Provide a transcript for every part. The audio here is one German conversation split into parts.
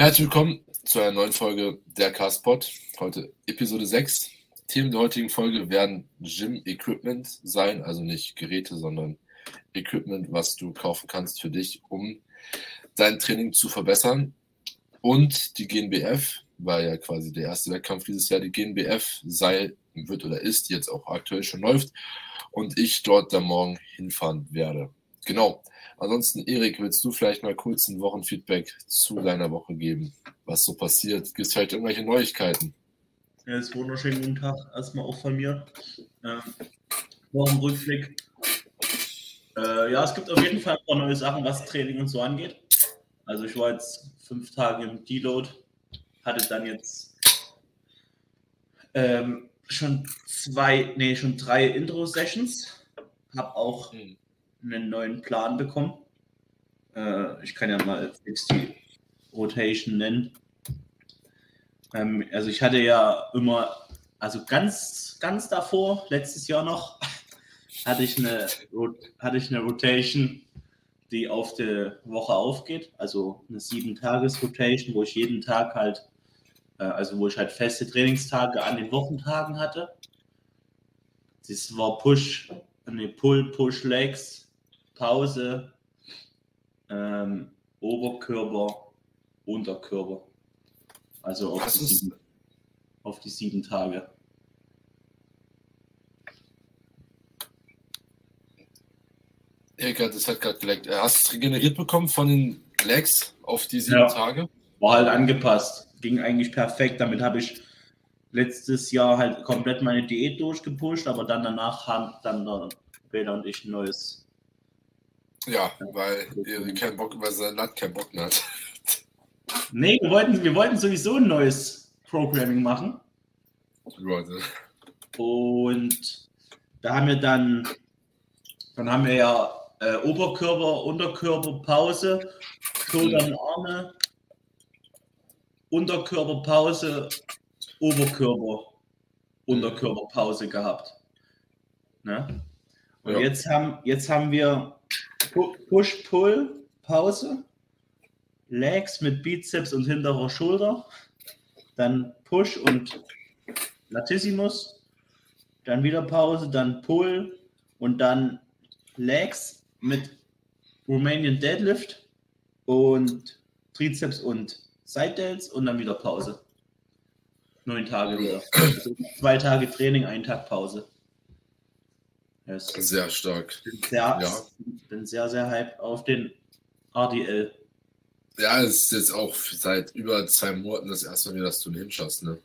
Herzlich willkommen zu einer neuen Folge der Castpod. Heute Episode 6. Themen der heutigen Folge werden Gym Equipment sein, also nicht Geräte, sondern Equipment, was du kaufen kannst für dich, um dein Training zu verbessern. Und die GNBF, war ja quasi der erste Wettkampf dieses Jahr, die GNBF sei, wird oder ist jetzt auch aktuell schon läuft und ich dort dann morgen hinfahren werde. Genau. Ansonsten, Erik, willst du vielleicht mal kurz ein Wochenfeedback zu deiner Woche geben, was so passiert? Gibt es vielleicht irgendwelche Neuigkeiten? Ja, ist wunderschönen guten Tag erstmal auch von mir. Ähm, Wochenrückblick. Äh, ja, es gibt auf jeden Fall ein paar neue Sachen, was Training und so angeht. Also ich war jetzt fünf Tage im Deload, hatte dann jetzt ähm, schon zwei, nee, schon drei Intro-Sessions, habe auch hm einen neuen Plan bekommen. Äh, ich kann ja mal jetzt die Rotation nennen. Ähm, also ich hatte ja immer, also ganz, ganz davor, letztes Jahr noch, hatte ich eine, hatte ich eine Rotation, die auf die Woche aufgeht. Also eine sieben-Tages-Rotation, wo ich jeden Tag halt, äh, also wo ich halt feste Trainingstage an den Wochentagen hatte. Das war Push, ne, Pull, Push, Legs, Pause, ähm, Oberkörper, Unterkörper. Also auf die, sieben, auf die, sieben, Tage. Erika, das hat gerade geleckt. Hast du es regeneriert bekommen von den Legs auf die sieben ja. Tage? War halt angepasst. Ging eigentlich perfekt. Damit habe ich letztes Jahr halt komplett meine Diät durchgepusht, aber dann danach haben dann der Peter und ich ein neues ja, weil ihr keinen Bock, weil sein Land keinen Bock mehr hat. Nee, wir wollten, wir wollten sowieso ein neues Programming machen. Leute. Und da haben wir dann, dann haben wir ja äh, Oberkörper, Unterkörper, Pause, Schultern, Arme, Unterkörper, Pause, Oberkörper, Unterkörperpause gehabt. Ne? Und ja. jetzt, haben, jetzt haben wir Push-Pull, Pause, Legs mit Bizeps und hinterer Schulter, dann Push und Latissimus, dann wieder Pause, dann Pull und dann Legs mit Romanian Deadlift und Trizeps und Side Delts und dann wieder Pause. Neun Tage wieder. Also zwei Tage Training, ein Tag Pause. Yes. Sehr stark. Bin sehr, ja. bin sehr, sehr hype auf den RDL. Ja, es ist jetzt auch seit über zwei Monaten das erste Mal dass du ihn hinschaust, ne?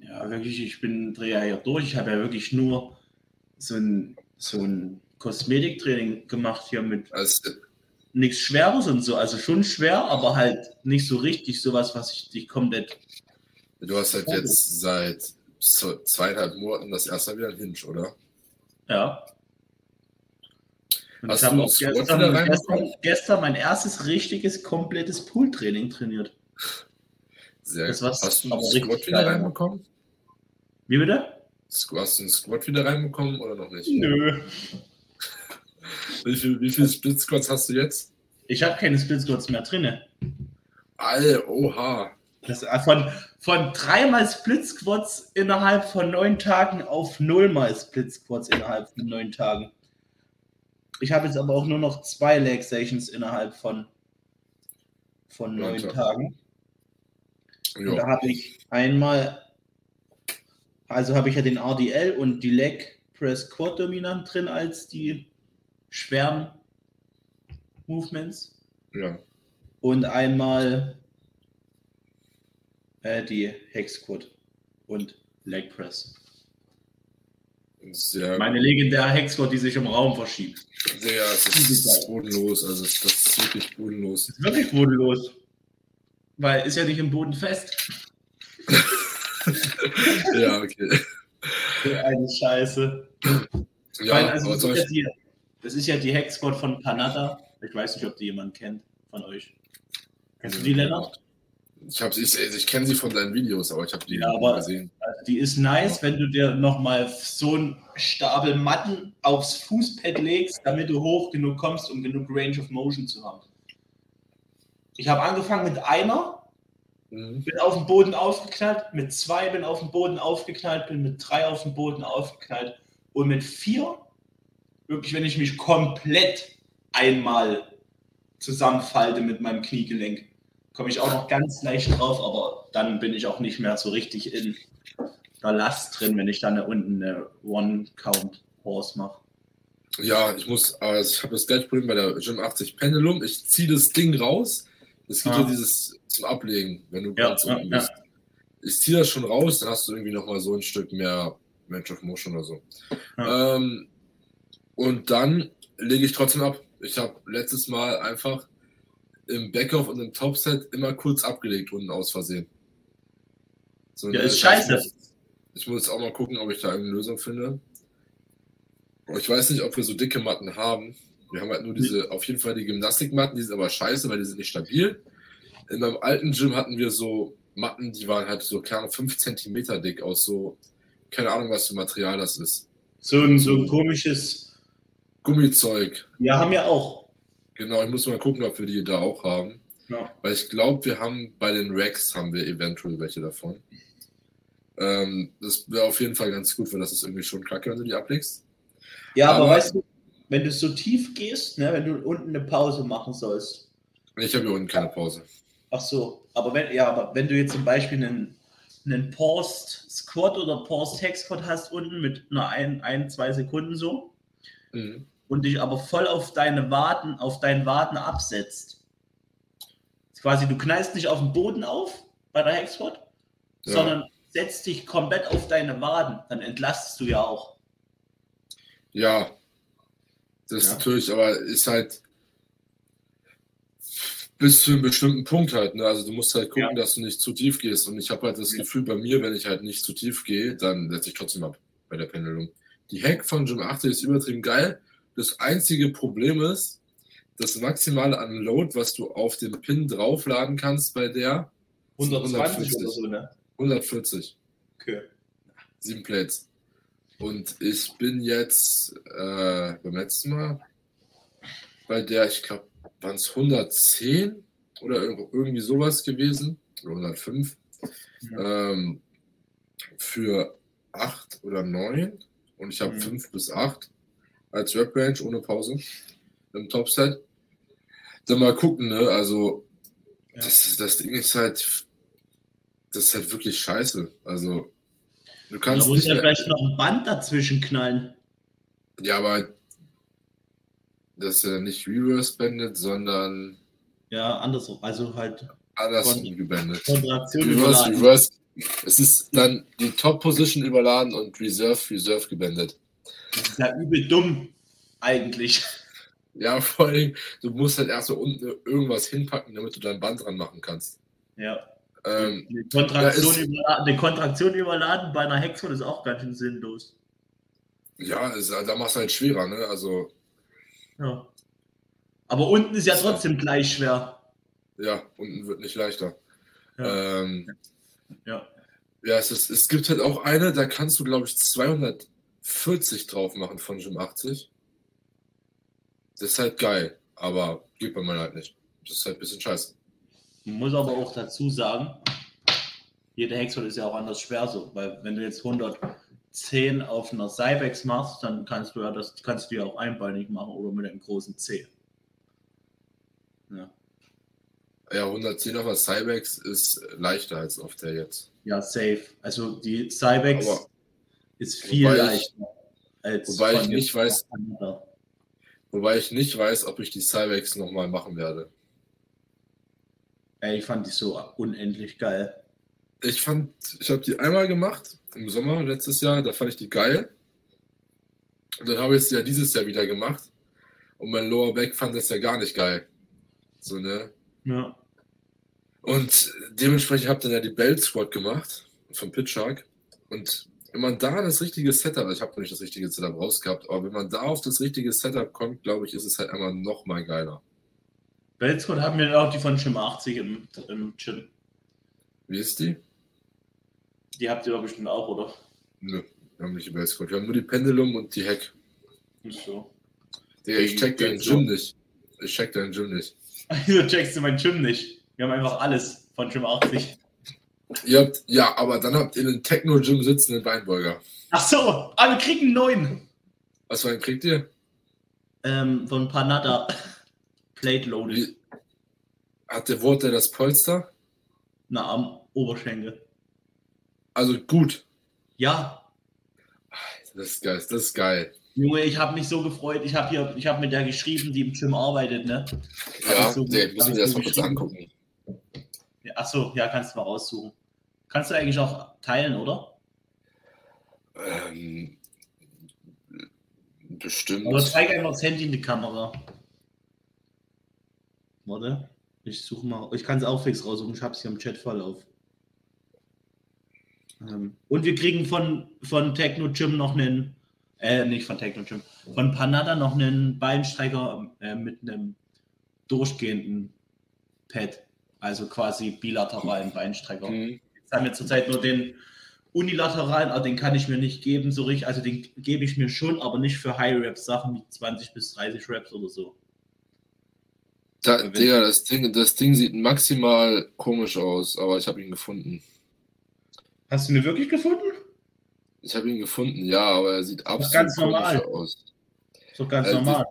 Ja, wirklich, ich bin drehe ja durch. Ich habe ja wirklich nur so ein, so ein Kosmetiktraining gemacht hier mit also, nichts Schweres und so. Also schon schwer, aber halt nicht so richtig sowas, was ich dich komplett. Du hast halt jetzt seit zweieinhalb Monaten das erste Mal wieder ein Hinge, oder? Ja. Und Hast ich habe auch gestern, gestern, gestern, mein erstes richtiges, komplettes Pooltraining trainiert. Sehr gut. Hast du einen Squat wieder reinbekommen? Wie bitte? Hast du einen Squat wieder reinbekommen oder noch nicht? Nö. wie viele wie viel Split Squats hast du jetzt? Ich habe keine Split Squats mehr drin. All, oha. Das, äh, von, von dreimal Split Squats innerhalb von neun Tagen auf nullmal Split Squats innerhalb von neun Tagen. Ich habe jetzt aber auch nur noch zwei Leg Sessions innerhalb von, von neun ja, Tagen. Und da habe ich einmal, also habe ich ja den RDL und die Leg Press Quad dominant drin als die schweren Movements. Ja. Und einmal äh, die Hex Squad und Leg Press. Sehr Meine legendäre Hexgott, die sich im Raum verschiebt. Sehr, das ist, das ist bodenlos. Also das ist wirklich bodenlos. Das ist wirklich bodenlos. Weil ist ja nicht im Boden fest. ja, okay. Eine Scheiße. Ja, Weil, also das, ist ja die, das ist ja die Hexgott von Kanada. Ich weiß nicht, ob die jemand kennt von euch. Kennst du die, Lennart? Ich, ich, ich kenne sie von deinen Videos, aber ich habe die ja, aber gesehen. Die ist nice, wenn du dir nochmal so einen Stapel Matten aufs Fußpad legst, damit du hoch genug kommst, um genug Range of Motion zu haben. Ich habe angefangen mit einer Mhm. Bin auf dem Boden aufgeknallt, mit zwei bin auf dem Boden aufgeknallt, bin mit drei auf dem Boden aufgeknallt und mit vier, wirklich, wenn ich mich komplett einmal zusammenfalte mit meinem Kniegelenk, komme ich auch noch ganz leicht drauf, aber dann bin ich auch nicht mehr so richtig in der Last drin, wenn ich dann da unten eine One-Count-Horse mache. Ja, ich muss, also ich habe das gleiche Problem bei der Gym 80 Pendulum. Ich ziehe das Ding raus. Es gibt ja ah. dieses zum Ablegen, wenn du ja, ganz unten ja, bist. Ja. Ich ziehe das schon raus, dann hast du irgendwie nochmal so ein Stück mehr Range of Motion oder so. Ähm, und dann lege ich trotzdem ab. Ich habe letztes Mal einfach im Backoff und im Topset immer kurz abgelegt unten aus Versehen. So, ja, ist scheiße. Ich muss auch mal gucken, ob ich da eine Lösung finde. Ich weiß nicht, ob wir so dicke Matten haben. Wir haben halt nur diese, auf jeden Fall die Gymnastikmatten, die sind aber scheiße, weil die sind nicht stabil. In meinem alten Gym hatten wir so Matten, die waren halt so, keine 5 cm dick aus so, keine Ahnung, was für Material das ist. So ein, so ein komisches Gummizeug. Ja, haben wir auch. Genau, ich muss mal gucken, ob wir die da auch haben. Ja. Weil ich glaube, wir haben bei den Racks haben wir eventuell welche davon. Ähm, das wäre auf jeden Fall ganz gut, weil das ist irgendwie schon kacke, wenn du die ablegst. Ja, aber, aber weißt du, wenn du so tief gehst, ne, wenn du unten eine Pause machen sollst. Ich habe hier unten keine Pause. Ach so, aber wenn, ja, aber wenn du jetzt zum Beispiel einen, einen Paused Squat oder Paused Hex Squat hast unten mit nur ein, ein zwei Sekunden so mhm. Und dich aber voll auf deine Waden, auf deinen Waden absetzt. Quasi, du knallst nicht auf den Boden auf bei der Hex Squat, ja. sondern setzt dich komplett auf deine Waden, dann entlastest du ja auch. Ja, das ja. ist natürlich, aber ist halt bis zu einem bestimmten Punkt halt. Ne? Also du musst halt gucken, ja. dass du nicht zu tief gehst. Und ich habe halt das ja. Gefühl bei mir, wenn ich halt nicht zu tief gehe, dann setze ich trotzdem ab bei der Pendelung. Die Hack von Gym 80 ist übertrieben geil. Das einzige Problem ist, das maximale Unload, was du auf den Pin draufladen kannst bei der 120 oder so, ne? 140. Okay. Sieben Plates. Und ich bin jetzt äh, beim letzten Mal bei der, ich glaube, waren es 110 oder irgendwie sowas gewesen, oder 105, ja. ähm, für 8 oder 9 und ich habe mhm. 5 bis 8 als Rap-Range ohne Pause im Topset. Dann mal gucken, ne? Also, ja. das, das Ding ist halt, das ist halt wirklich scheiße. Also, du kannst. Da muss ja vielleicht noch ein Band dazwischen knallen. Ja, aber das ist ja nicht Reverse Banded, sondern. Ja, andersrum. Also halt. Andersrum gebandet. Reverse, Reverse. Es ist dann die Top-Position überladen und Reserve, Reserve gebandet. Das ist ja übel dumm, eigentlich. Ja, vor allem, du musst halt erst so unten irgendwas hinpacken, damit du dein Band dran machen kannst. Ja. Ähm, die, Kontraktion ist, überladen, die Kontraktion überladen bei einer Hexford ist auch ganz schön sinnlos. Ja, ist, da machst du halt schwerer, ne? Also. Ja. Aber unten ist ja trotzdem gleich schwer. Ja, unten wird nicht leichter. Ja. Ähm, ja. Ja, es, ist, es gibt halt auch eine, da kannst du, glaube ich, 240 drauf machen von Gym 80. Das ist halt geil, aber geht bei mir halt nicht. Das ist halt ein bisschen scheiße. Man muss aber auch dazu sagen, jede Hexol ist ja auch anders schwer so, weil wenn du jetzt 110 auf einer Cybex machst, dann kannst du ja das kannst du ja auch einbeinig machen oder mit einem großen C. Ja. Ja, 110 auf der Cybex ist leichter als auf der jetzt. Ja, safe. Also die Cybex ist viel leichter. Ich, als wobei ich nicht weiß, wobei ich nicht weiß, ob ich die Cybex nochmal machen werde. Ey, ich fand die so unendlich geil. Ich fand, ich habe die einmal gemacht, im Sommer letztes Jahr, da fand ich die geil. Und dann habe ich es ja dieses Jahr wieder gemacht. Und mein Lower Back fand das ja gar nicht geil. So, ne? Ja. Und dementsprechend habe ich dann ja die Belt Squad gemacht von Pitchshark. Und wenn man da das richtige Setup, ich habe noch nicht das richtige Setup rausgehabt, aber wenn man da auf das richtige Setup kommt, glaube ich, ist es halt einmal noch mal geiler. Weltscott haben wir auch die von Gym 80 im, im Gym. Wie ist die? Die habt ihr doch bestimmt auch, oder? Nö, wir haben nicht die Weltscott. Wir haben nur die Pendulum und die Hack. Ist so. Digga, ich check dein Gym nicht. Ich check dein Gym nicht. Wieso checkst du mein Gym nicht? Wir haben einfach alles von Gym 80. Ihr habt, ja, aber dann habt ihr einen Techno-Gym sitzenden Weinbeuger. Ach so, alle kriegen einen neuen. Was für einen kriegt ihr? Ähm, von Panada. Plate Loaded. Wie, hat der Wort das Polster? Na, am Oberschenkel. Also gut. Ja. Das ist geil, das ist geil. Junge, ich habe mich so gefreut. Ich habe hier, ich habe mit der geschrieben, die im Gym arbeitet, ne? Ja, so, den müssen wir erstmal kurz angucken. Ja, achso, ja, kannst du mal raussuchen. Kannst du eigentlich auch teilen, oder? Ähm, bestimmt. Aber zeig einfach das Handy in die Kamera. Warte. Ich suche mal. Ich kann es auch fix raussuchen. Ich habe es hier im Chatverlauf. Ähm, und wir kriegen von, von Techno Gym noch einen. Äh, nicht von Techno Gym. Von Panada noch einen Beinstrecker äh, mit einem durchgehenden Pad. Also quasi bilateralen Beinstrecker. Mhm. Jetzt haben wir zurzeit nur den unilateralen, aber den kann ich mir nicht geben, so richtig. Also den gebe ich mir schon, aber nicht für High-Rap-Sachen wie 20 bis 30 Raps oder so. Da, Digga, das Ding, das Ding sieht maximal komisch aus, aber ich habe ihn gefunden. Hast du ihn wirklich gefunden? Ich habe ihn gefunden, ja, aber er sieht absolut ganz normal. aus. So ganz äh, normal.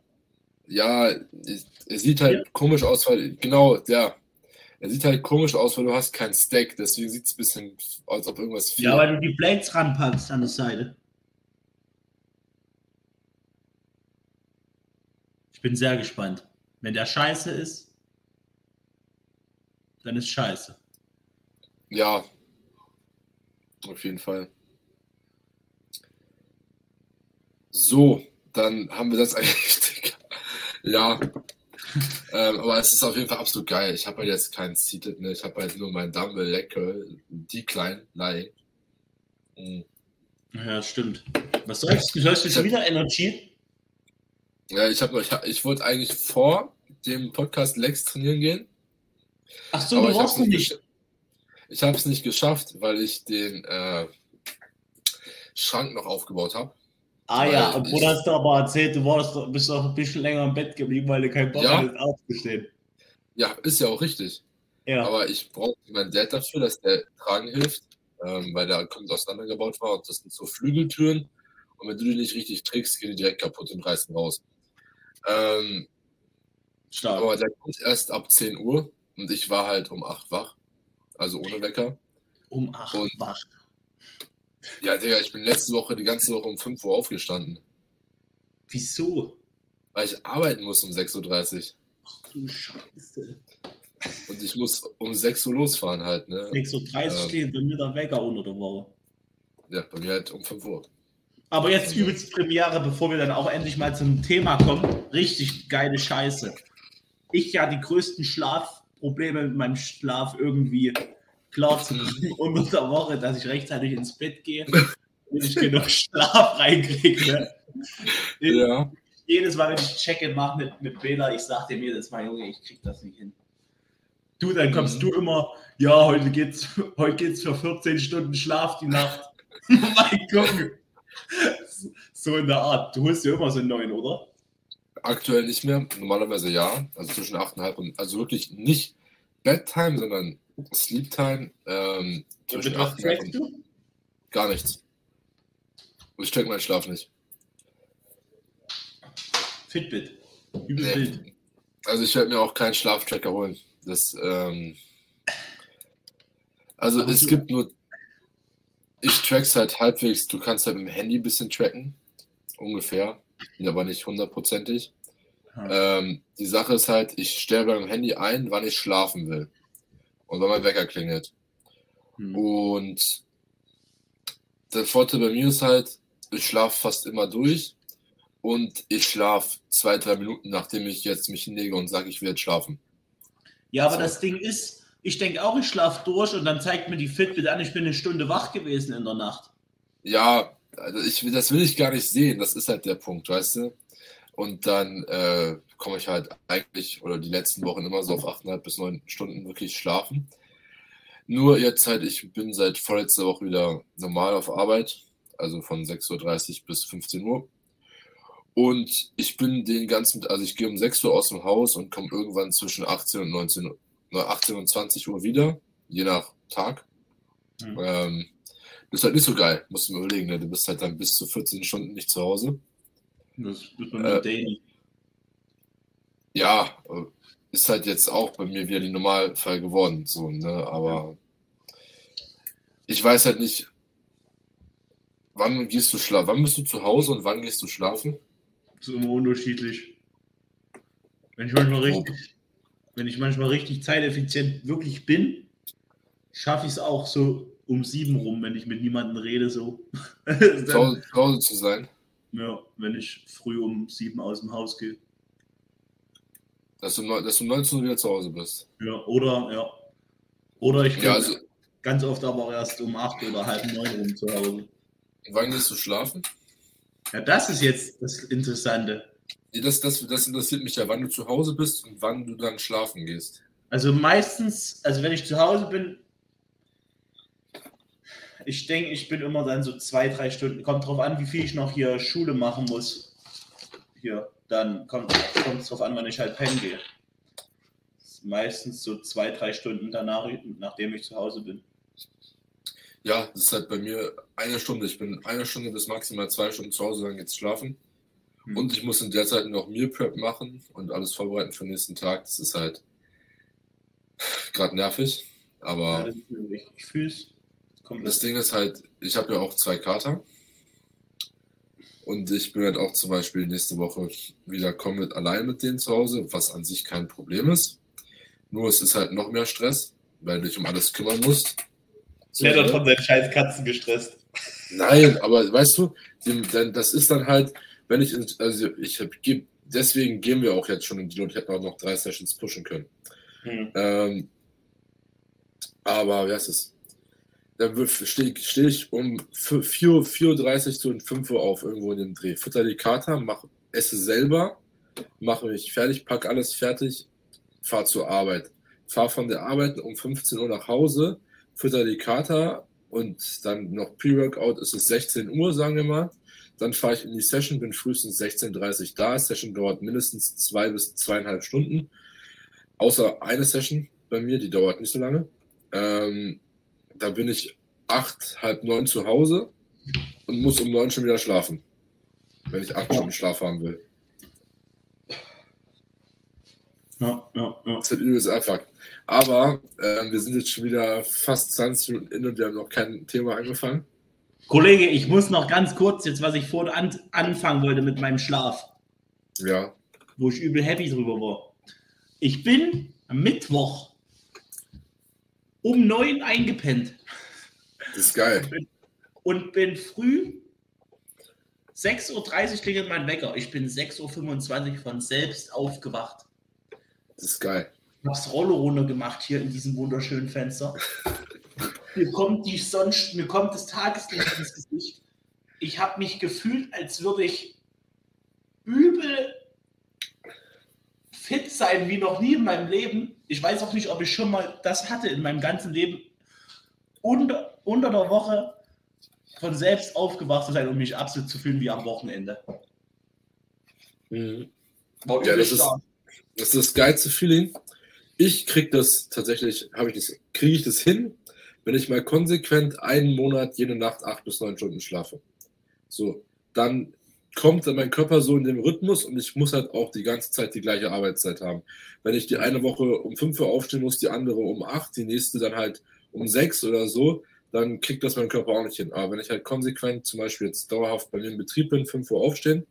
Ja, er sieht halt ja. komisch aus, weil, genau, ja. Er sieht halt komisch aus, weil du hast keinen Stack, deswegen sieht es ein bisschen als ob irgendwas fehlt. Ja, weil du die Blades ranpackst an der Seite. Ich bin sehr gespannt. Wenn der scheiße ist, dann ist scheiße. Ja, auf jeden Fall. So, dann haben wir das eigentlich. ja. Ähm, aber es ist auf jeden Fall absolut geil. Ich habe halt jetzt keinen Seated, ne? Ich habe halt nur meinen Dumble Lecker, die kleinen Lying. Mhm. Ja, stimmt. Was sollst du? Sollst du schon wieder Energy? Ja, ich habe ich, ich wollte eigentlich vor dem Podcast Lex trainieren gehen. Ach so, du brauchst nicht. nicht. Ich habe es nicht geschafft, weil ich den äh, Schrank noch aufgebaut habe. Ah ja, obwohl ich, hast du aber erzählt, du warst, bist auch ein bisschen länger im Bett geblieben, weil du keinen Bock ja, hattest aufzustehen. Ja, ist ja auch richtig. Ja. Aber ich brauche meinen Dad dafür, dass der tragen hilft, ähm, weil der kommt auseinandergebaut war und das sind so Flügeltüren. Und wenn du die nicht richtig trägst, gehen die direkt kaputt und reißen raus. Ähm, Stark. Aber der kommt erst ab 10 Uhr und ich war halt um 8 wach. Also ohne Wecker. Um 8 und, wach. Ja, Digga, ich bin letzte Woche die ganze Woche um 5 Uhr aufgestanden. Wieso? Weil ich arbeiten muss um 6.30 Uhr. Ach du Scheiße. Und ich muss um 6 Uhr losfahren halt, ne? 6.30 Uhr ähm, steht bei mir der Wecker unter der Woche. Ja, bei mir halt um 5 Uhr. Aber jetzt übelst Premiere, bevor wir dann auch endlich mal zum Thema kommen. Richtig geile Scheiße ich ja die größten Schlafprobleme mit meinem Schlaf irgendwie klar zu kriegen unter der Woche, dass ich rechtzeitig ins Bett gehe und ich genug Schlaf reinkriege. Ja. Jedes Mal, wenn ich Check-in mache mit, mit Bela, ich sage dir jedes Mal, Junge, ich krieg das nicht hin. Du, dann kommst mhm. du immer, ja, heute geht's, heute geht's für 14 Stunden Schlaf die Nacht. mein Gott. So in der Art. Du holst dir immer so einen neuen, oder? Aktuell nicht mehr, normalerweise ja. Also zwischen 8,5 und, also wirklich nicht Bedtime, sondern Sleep Time. Ähm, zwischen 8,5 und. Gar nichts. Ich check meinen Schlaf nicht. Fitbit. Übel nee. Also ich werde mir auch keinen Schlaftracker holen. Das, ähm, also Aber es gibt nur, ich track's halt halbwegs, du kannst halt mit dem Handy ein bisschen tracken, ungefähr aber nicht hundertprozentig. Ähm, die Sache ist halt, ich stelle beim Handy ein, wann ich schlafen will. Und wann mein Wecker klingelt. Hm. Und der Vorteil bei mir ist halt, ich schlafe fast immer durch und ich schlafe zwei, drei Minuten, nachdem ich jetzt mich hinlege und sage, ich will jetzt schlafen. Ja, aber so. das Ding ist, ich denke auch, ich schlafe durch und dann zeigt mir die Fitbit an, ich bin eine Stunde wach gewesen in der Nacht. Ja, also ich, das will ich gar nicht sehen, das ist halt der Punkt, weißt du? Und dann äh, komme ich halt eigentlich oder die letzten Wochen immer so auf 8,5 bis 9 Stunden wirklich schlafen. Nur jetzt halt, ich bin seit vorletzter Woche wieder normal auf Arbeit, also von 6.30 Uhr bis 15 Uhr. Und ich bin den ganzen, also ich gehe um 6 Uhr aus dem Haus und komme irgendwann zwischen 18 und 19 18 und 20 Uhr wieder, je nach Tag. Mhm. Ähm, ist halt nicht so geil, musst du mir überlegen. Ne? Du bist halt dann bis zu 14 Stunden nicht zu Hause. Das wird man äh, daily. Ja, äh, ist halt jetzt auch bei mir wieder die Normalfall geworden. So, ne? Aber ich weiß halt nicht, wann gehst du schlafen? Wann bist du zu Hause und wann gehst du schlafen? Das ist immer unterschiedlich. Wenn ich manchmal richtig, wenn ich manchmal richtig zeiteffizient wirklich bin, schaffe ich es auch so um sieben rum, wenn ich mit niemandem rede, so. zu Hause zu sein. Ja, wenn ich früh um sieben aus dem Haus gehe. Dass du, dass du 19 Uhr wieder zu Hause bist. Ja, oder, ja. Oder ich bin ja, also, ganz oft aber erst um acht oder halb neun rum zu Hause. Wann gehst du schlafen? Ja, das ist jetzt das Interessante. Das, das, das interessiert mich ja, wann du zu Hause bist und wann du dann schlafen gehst. Also meistens, also wenn ich zu Hause bin, ich denke, ich bin immer dann so zwei, drei Stunden. Kommt drauf an, wie viel ich noch hier Schule machen muss. Hier, dann kommt es drauf an, wann ich halt pennen gehe. Meistens so zwei, drei Stunden danach, nachdem ich zu Hause bin. Ja, das ist halt bei mir eine Stunde. Ich bin eine Stunde bis maximal zwei Stunden zu Hause, dann geht's schlafen. Mhm. Und ich muss in der Zeit noch Meal Prep machen und alles vorbereiten für den nächsten Tag. Das ist halt gerade nervig. Aber ja, ich fühle es. Das Ding ist halt, ich habe ja auch zwei Kater. Und ich bin halt auch zum Beispiel nächste Woche wieder komplett allein mit denen zu Hause, was an sich kein Problem ist. Nur es ist halt noch mehr Stress, weil du dich um alles kümmern musst. So, hat von seinen scheiß Katzen gestresst. Nein, aber weißt du, das ist dann halt, wenn ich, also ich hab, deswegen gehen wir auch jetzt schon in die und hätten auch noch drei Sessions pushen können. Hm. Ähm, aber wie heißt es? Dann stehe steh ich um 4.30 Uhr zu 5 Uhr auf, irgendwo in dem Dreh. Futter die Kater, mach, esse selber, mache mich fertig, pack alles fertig, fahr zur Arbeit. Fahr von der Arbeit um 15 Uhr nach Hause, fütter die Kater und dann noch Pre-Workout ist es 16 Uhr, sagen wir mal. Dann fahre ich in die Session, bin frühestens 16.30 Uhr da. Session dauert mindestens zwei bis zweieinhalb Stunden. Außer eine Session bei mir, die dauert nicht so lange. Ähm, da bin ich acht, halb neun zu Hause und muss um neun schon wieder schlafen, wenn ich acht Stunden Schlaf haben will. Ja, ja, ja. Das ist übelst einfach. Aber äh, wir sind jetzt schon wieder fast 20 Minuten in und wir haben noch kein Thema angefangen. Kollege, ich muss noch ganz kurz jetzt, was ich vorhin an, anfangen wollte mit meinem Schlaf. Ja. Wo ich übel happy drüber war. Ich bin am Mittwoch um neun eingepennt. Das ist geil. Und bin früh 6.30 Uhr klingelt mein Wecker. Ich bin 6.25 Uhr von selbst aufgewacht. Das ist geil. Ich habe das Rollo runter gemacht hier in diesem wunderschönen Fenster. mir kommt die Sonne, mir kommt das Tageslicht ins Gesicht. Ich habe mich gefühlt, als würde ich übel fit sein wie noch nie in meinem Leben. Ich weiß auch nicht, ob ich schon mal das hatte in meinem ganzen Leben. Unter, unter der Woche von selbst aufgewacht zu sein, um mich absolut zu fühlen wie am Wochenende. Mhm. Ja, das ist, das ist das geilste Feeling. Ich kriege das tatsächlich, habe ich das, kriege ich das hin, wenn ich mal konsequent einen Monat jede Nacht acht bis neun Stunden schlafe. So, dann kommt dann mein Körper so in den Rhythmus und ich muss halt auch die ganze Zeit die gleiche Arbeitszeit haben. Wenn ich die eine Woche um 5 Uhr aufstehen muss, die andere um 8, die nächste dann halt um 6 oder so, dann kriegt das mein Körper auch nicht hin. Aber wenn ich halt konsequent zum Beispiel jetzt dauerhaft bei mir im Betrieb bin, 5 Uhr aufstehen,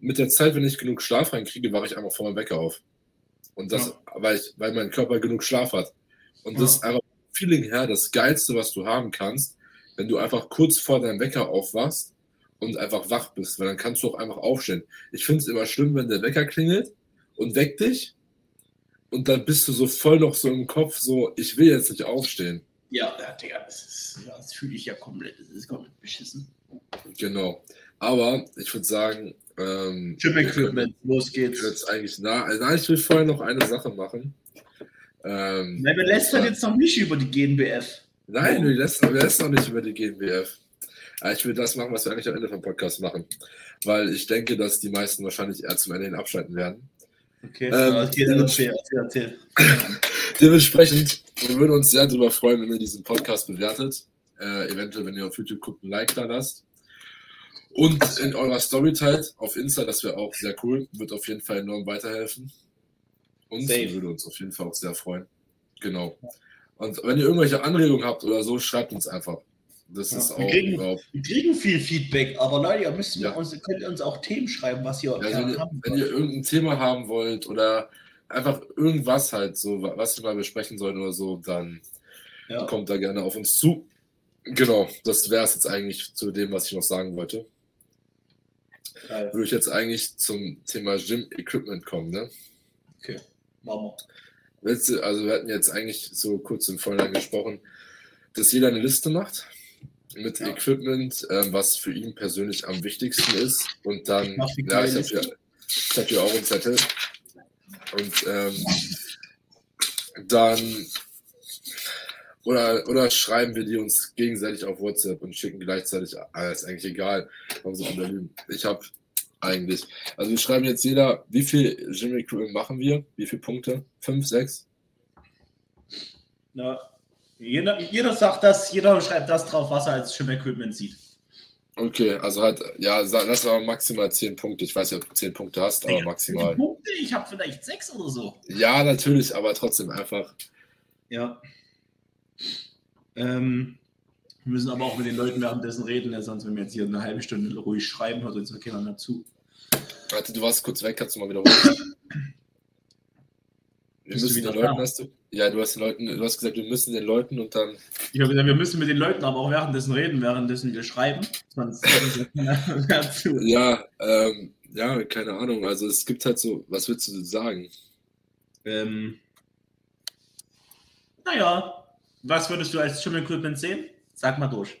mit der Zeit, wenn ich genug Schlaf reinkriege, wache ich einfach vor meinem Wecker auf. Und das, ja. weil, ich, weil mein Körper genug Schlaf hat. Und ja. das ist einfach Feeling her das Geilste, was du haben kannst, wenn du einfach kurz vor deinem Wecker aufwachst und einfach wach bist, weil dann kannst du auch einfach aufstehen. Ich finde es immer schlimm, wenn der Wecker klingelt und weckt dich und dann bist du so voll noch so im Kopf, so, ich will jetzt nicht aufstehen. Ja, Digga, das, das fühle ich ja komplett, das ist komplett beschissen. Genau. Aber ich würde sagen, ähm, Chip Equipment, los geht's. Jetzt eigentlich nah, also ich will vorher noch eine Sache machen. Ähm, Nein, wir lästern jetzt noch nicht über die GNBF. Nein, wir lästern, wir lästern noch nicht über die GNBF. Ich will das machen, was wir eigentlich am Ende vom Podcast machen. Weil ich denke, dass die meisten wahrscheinlich eher zum Ende hin abschalten werden. Okay, ähm, erzähl, erzähl, erzähl. Dementsprechend wir würden uns sehr darüber freuen, wenn ihr diesen Podcast bewertet. Äh, eventuell, wenn ihr auf YouTube guckt, ein Like da lasst. Und in eurer Story teilt auf Insta, das wäre auch sehr cool. Wird auf jeden Fall enorm weiterhelfen. Und Safe. würde uns auf jeden Fall auch sehr freuen. Genau. Und wenn ihr irgendwelche Anregungen habt oder so, schreibt uns einfach. Das ja, ist auch. Wir kriegen, wir kriegen, viel Feedback, aber Leute, ihr müsst ja. uns, könnt ihr uns auch Themen schreiben, was ihr ja, wenn, ihr, wenn ihr irgendein Thema haben wollt oder einfach irgendwas halt so, was wir mal besprechen sollen oder so, dann ja. kommt da gerne auf uns zu. Genau, das wäre es jetzt eigentlich zu dem, was ich noch sagen wollte. Geil. Würde ich jetzt eigentlich zum Thema Gym Equipment kommen, ne? Okay, machen wir. Also wir hatten jetzt eigentlich so kurz im Vorhinein gesprochen, dass jeder eine Liste macht mit ja. Equipment, ähm, was für ihn persönlich am wichtigsten ist. Und dann, ich ja, ich habe ja, hab ja auch einen Zettel. Und ähm, dann oder, oder schreiben wir die uns gegenseitig auf WhatsApp und schicken gleichzeitig, ah, ist eigentlich egal, warum so anonym. Ich habe eigentlich, also wir schreiben jetzt jeder, wie viel Gym Equipment machen wir? Wie viele Punkte? Fünf, sechs? Na, jeder, jeder sagt das, jeder schreibt das drauf, was er als Gym Equipment sieht. Okay, also halt, ja, lass mal maximal 10 Punkte. Ich weiß ja, ob du 10 Punkte hast, aber maximal. Punkte? Ich habe vielleicht 6 oder so. Ja, natürlich, aber trotzdem einfach. Ja. Ähm, wir müssen aber auch mit den Leuten währenddessen reden, sonst, wenn wir jetzt hier eine halbe Stunde ruhig schreiben, hört uns keiner mehr zu. Warte, du warst kurz weg, kannst du mal wiederholen? Wir müssen den Leuten, hast du? Ja, du hast den Leuten, du hast gesagt, wir müssen den Leuten und dann. Ich habe gesagt, wir müssen mit den Leuten aber auch währenddessen reden, währenddessen wir schreiben. Sonst ja, ähm, ja, keine Ahnung. Also es gibt halt so, was willst du sagen? Ähm, naja, was würdest du als Gym Equipment sehen? Sag mal durch.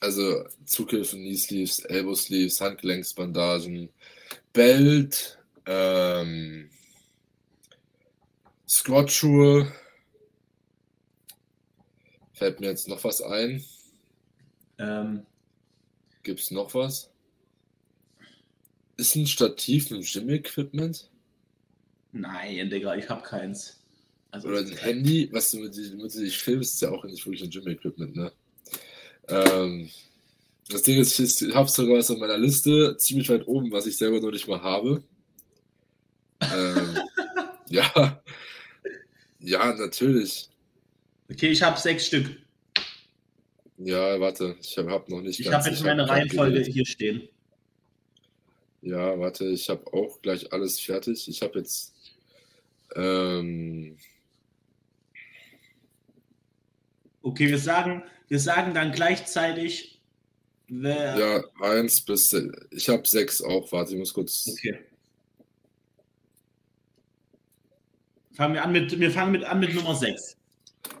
Also Zughilfen, Knee Sleeves, Elbow Sleeves, Handgelenksbandagen, Belt, ähm, Squat-Schuhe. Fällt mir jetzt noch was ein? Ähm. Gibt es noch was? Ist ein Stativ ein Gym-Equipment? Nein, Digga, ich habe keins. Also Oder ein Handy, was du mit, mit dich filmst, ist ja auch nicht wirklich ein Gym-Equipment, ne? Ähm, das Ding ist, ich habe sogar was auf meiner Liste, ziemlich weit oben, was ich selber noch nicht mal habe. ähm, ja, ja, natürlich. Okay, ich habe sechs Stück. Ja, warte, ich habe hab noch nicht. Ich habe jetzt meine Reihenfolge hier stehen. Ja, warte, ich habe auch gleich alles fertig. Ich habe jetzt. Ähm, okay, wir sagen, wir sagen dann gleichzeitig. Wer... Ja, eins bis. Ich habe sechs auch. Warte, ich muss kurz. Okay. Fangen wir an mit, wir fangen mit an mit Nummer 6.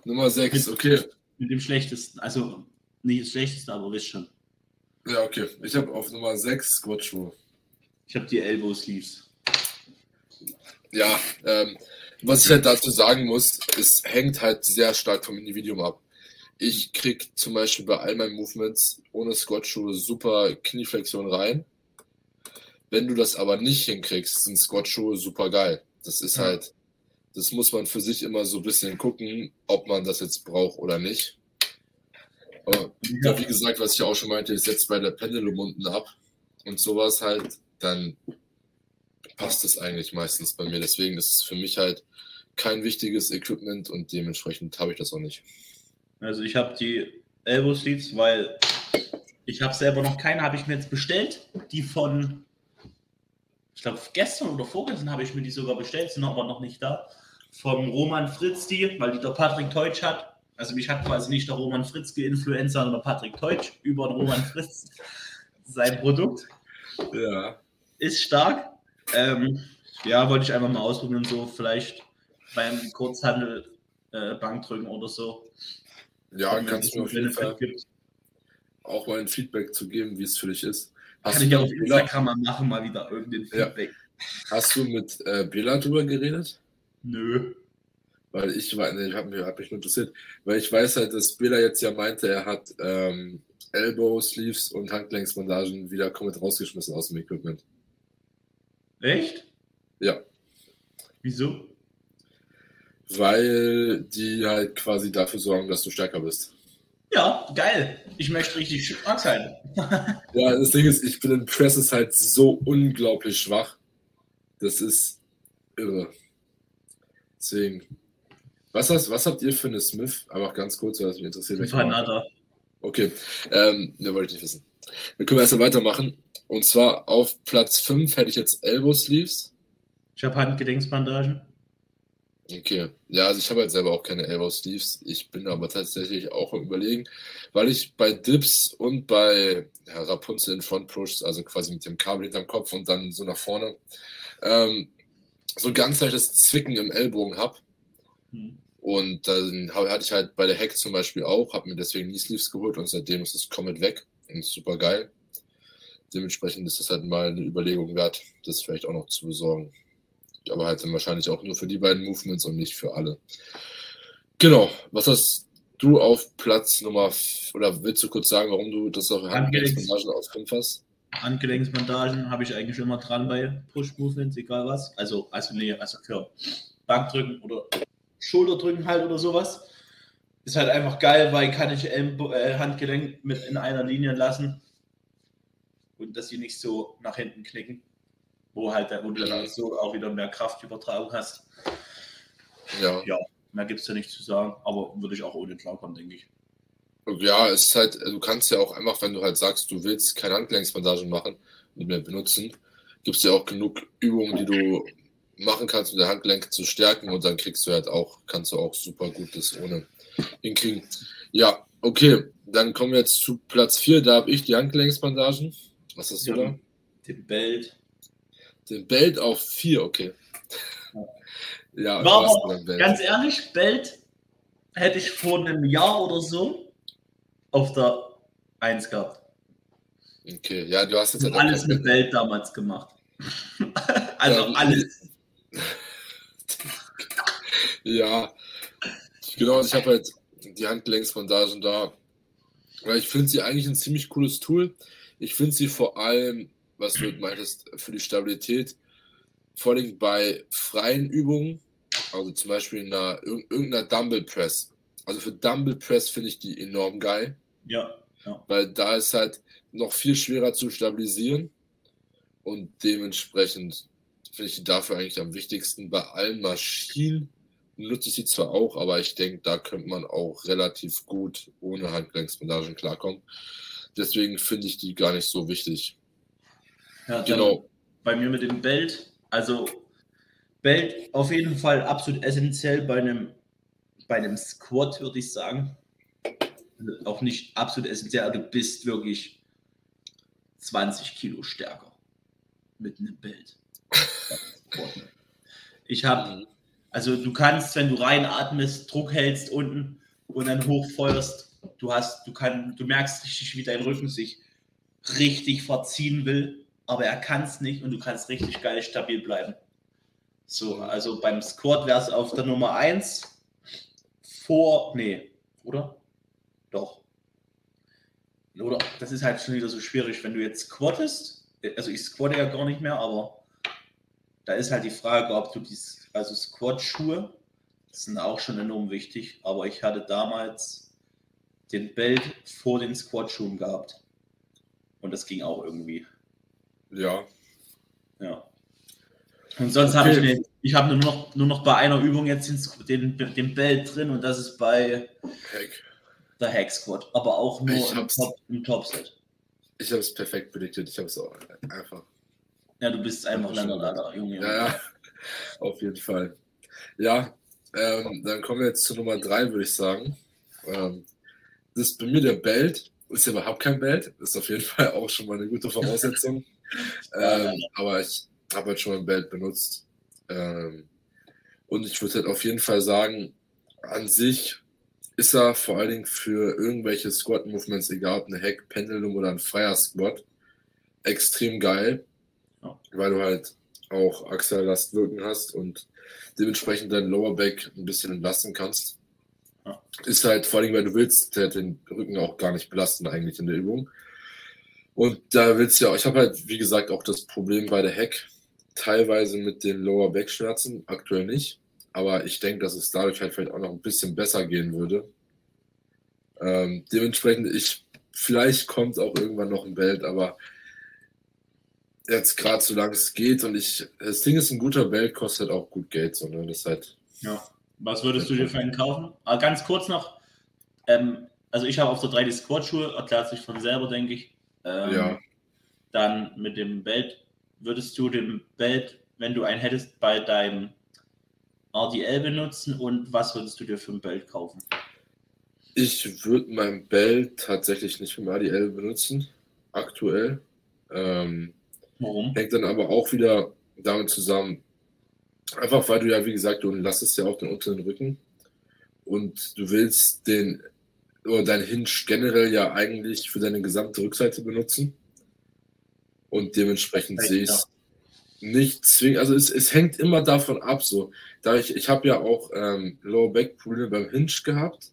Nummer 6, okay. Mit dem schlechtesten, also nicht das schlechteste, aber wisst schon. Ja, okay. Ich habe auf Nummer 6 Squat-Schuhe. Ich habe die Elbow Sleeves. Ja, ähm, was ich halt dazu sagen muss, es hängt halt sehr stark vom Individuum ab. Ich krieg zum Beispiel bei all meinen Movements ohne Squat-Schuhe super Knieflexion rein. Wenn du das aber nicht hinkriegst, sind Squat-Schuhe super geil. Das ist halt, das muss man für sich immer so ein bisschen gucken, ob man das jetzt braucht oder nicht. Aber wie gesagt, was ich auch schon meinte, ich setze bei der Pendulum unten ab und sowas halt, dann passt es eigentlich meistens bei mir. Deswegen ist es für mich halt kein wichtiges Equipment und dementsprechend habe ich das auch nicht. Also ich habe die Elbow Sleeves, weil ich habe selber noch keine, habe ich mir jetzt bestellt. Die von ich glaube, gestern oder vorgestern habe ich mir die sogar bestellt, sind aber noch nicht da. Vom Roman Fritzki, weil die der Patrick Teutsch hat. Also mich hat quasi nicht der Roman Fritzki Influencer, sondern der Patrick Teutsch über den Roman Fritz sein Produkt. Ja. Ist stark. Ähm, ja, wollte ich einfach mal ausprobieren, so vielleicht beim Kurzhandel äh, Bankdrücken oder so. Ja, kannst du auf jeden Fall gibt. auch mal ein Feedback zu geben, wie es für dich ist. Hast Kann ich ja auf Instagram mal machen, mal wieder irgendein Feedback. Ja. Hast du mit äh, Bela drüber geredet? Nö. Weil ich war, nee, hab mich, hab mich nur interessiert, weil ich weiß halt, dass Bela jetzt ja meinte, er hat ähm, Elbow, Sleeves und Handgelenksbandagen wieder komplett rausgeschmissen aus dem Equipment. Echt? Ja. Wieso? weil die halt quasi dafür sorgen, dass du stärker bist. Ja, geil. Ich möchte richtig stark sein. ja, das Ding ist, ich bin in Presses halt so unglaublich schwach. Das ist irre. Deswegen. Was, hast, was habt ihr für eine Smith? Aber ganz kurz, weil es mich interessiert. Panada. Okay, ähm, ne, wollte ich nicht wissen. Dann können wir erstmal weitermachen. Und zwar auf Platz 5 hätte ich jetzt Elbow Sleeves. Ich habe Handgelenksbandagen. Okay, ja, also ich habe halt selber auch keine Elbow Sleeves. Ich bin aber tatsächlich auch am Überlegen, weil ich bei Dips und bei ja, Rapunzel in Front Push, also quasi mit dem Kabel hinterm Kopf und dann so nach vorne, ähm, so ganz leichtes Zwicken im Ellbogen habe. Hm. Und dann hatte ich halt bei der Hack zum Beispiel auch, habe mir deswegen Knee Sleeves geholt und seitdem ist das Comet weg und super geil. Dementsprechend ist das halt mal eine Überlegung wert, das vielleicht auch noch zu besorgen. Aber halt dann wahrscheinlich auch nur für die beiden Movements und nicht für alle. Genau. Was hast du auf Platz Nummer, oder willst du kurz sagen, warum du das auf Handgelenksbandagen auf 5 hast? Handgelenksbandagen habe ich eigentlich immer dran bei Push-Movements, egal was. Also, also, nee, also für Bankdrücken oder Schulterdrücken halt oder sowas. Ist halt einfach geil, weil kann ich äh, Handgelenk mit in einer Linie lassen und dass sie nicht so nach hinten knicken wo halt wo du dann so auch wieder mehr Kraftübertragung hast. Ja. Ja, mehr gibt es ja nicht zu sagen, aber würde ich auch ohne klarkommen, denke ich. Ja, es ist halt, du kannst ja auch einfach, wenn du halt sagst, du willst keine Handgelenksbandagen machen, nicht mehr benutzen, gibt es ja auch genug Übungen, die du machen kannst, um dein Handgelenk zu stärken und dann kriegst du halt auch, kannst du auch super gut das ohne hinkriegen. Ja, okay, dann kommen wir jetzt zu Platz 4, da habe ich die Handgelenksbandagen. Was hast du ja, da? Den Belt. Den Belt auf 4, okay. ja, War ganz ehrlich, Belt hätte ich vor einem Jahr oder so auf der 1 gehabt. Okay, ja, du hast jetzt halt alles mit Belt damals gemacht. also ja, alles. ja, genau, also ich habe halt die Handgelenksbandagen da. Weil ich finde sie eigentlich ein ziemlich cooles Tool. Ich finde sie vor allem was du meintest, für die Stabilität, vor allem bei freien Übungen, also zum Beispiel in einer, irgendeiner Dumble Press. Also für Dumble Press finde ich die enorm geil. Ja, ja. Weil da ist halt noch viel schwerer zu stabilisieren und dementsprechend finde ich die dafür eigentlich am wichtigsten. Bei allen Maschinen nutze ich sie zwar auch, aber ich denke, da könnte man auch relativ gut ohne Handgelenksbandagen klarkommen. Deswegen finde ich die gar nicht so wichtig. Ja, genau. Bei mir mit dem Belt, also Belt auf jeden Fall absolut essentiell bei einem, bei einem Squat, würde ich sagen. Auch nicht absolut essentiell, aber du bist wirklich 20 Kilo stärker mit einem Belt. Ich habe, also du kannst, wenn du reinatmest, Druck hältst unten und dann hochfeuerst, du hast, du kannst, du merkst richtig, wie dein Rücken sich richtig verziehen will aber er kann es nicht und du kannst richtig geil stabil bleiben. So, also beim Squat wäre es auf der Nummer 1 vor, nee, oder? Doch. Oder, das ist halt schon wieder so schwierig, wenn du jetzt squattest, also ich squatte ja gar nicht mehr, aber da ist halt die Frage, ob du dies, also Squat-Schuhe, sind auch schon enorm wichtig, aber ich hatte damals den Belt vor den Squat-Schuhen gehabt. Und das ging auch irgendwie. Ja. Ja. Und sonst okay. habe ich, den, ich habe nur noch, nur noch bei einer Übung jetzt den, den, den Belt drin und das ist bei Hack. Der Hack Squad, aber auch nur im, Top, im Topset. Ich habe es perfekt prediktet, ich habe es auch einfach. Ja, du bist einfach Landerlager, Junge. Ja, ja, auf jeden Fall. Ja, ähm, dann kommen wir jetzt zu Nummer 3, würde ich sagen. Ähm, das ist bei mir der Belt. Ist ja überhaupt kein Belt. Ist auf jeden Fall auch schon mal eine gute Voraussetzung. ähm, aber ich habe halt schon ein Belt benutzt. Ähm, und ich würde halt auf jeden Fall sagen, an sich ist er vor allen Dingen für irgendwelche Squat-Movements, egal ob eine Hack, Pendulum oder ein freier Squat, extrem geil, ja. weil du halt auch Achsellast wirken hast und dementsprechend dein Lower Back ein bisschen entlasten kannst. Ja. Ist halt vor allem, weil du willst den Rücken auch gar nicht belasten eigentlich in der Übung. Und da willst du ja, ich habe halt, wie gesagt, auch das Problem bei der Hack teilweise mit den Lower Back Schmerzen, aktuell nicht. Aber ich denke, dass es dadurch halt vielleicht auch noch ein bisschen besser gehen würde. Ähm, dementsprechend, ich, vielleicht kommt auch irgendwann noch ein Belt, aber jetzt gerade solange es geht und ich, das Ding ist, ein guter Belt kostet auch gut Geld, sondern das ist halt. Ja. Was würdest du dir für einen kaufen? Aber ah, ganz kurz noch, ähm, also ich habe auf der 3D Squad Schuhe, erklärt sich von selber, denke ich. Ähm, ja. Dann mit dem Belt, würdest du den Belt, wenn du einen hättest, bei deinem RDL benutzen und was würdest du dir für ein Belt kaufen? Ich würde mein Belt tatsächlich nicht für ein ADL benutzen, aktuell. Ähm, Warum? Hängt dann aber auch wieder damit zusammen, einfach weil du ja, wie gesagt, du lastest ja auch den unteren Rücken und du willst den oder dein Hinge generell ja eigentlich für deine gesamte Rückseite benutzen. Und dementsprechend sehe ich es nicht zwingend. Also es, es hängt immer davon ab. So, da ich, ich habe ja auch ähm, Lower Back Probleme beim Hinge gehabt.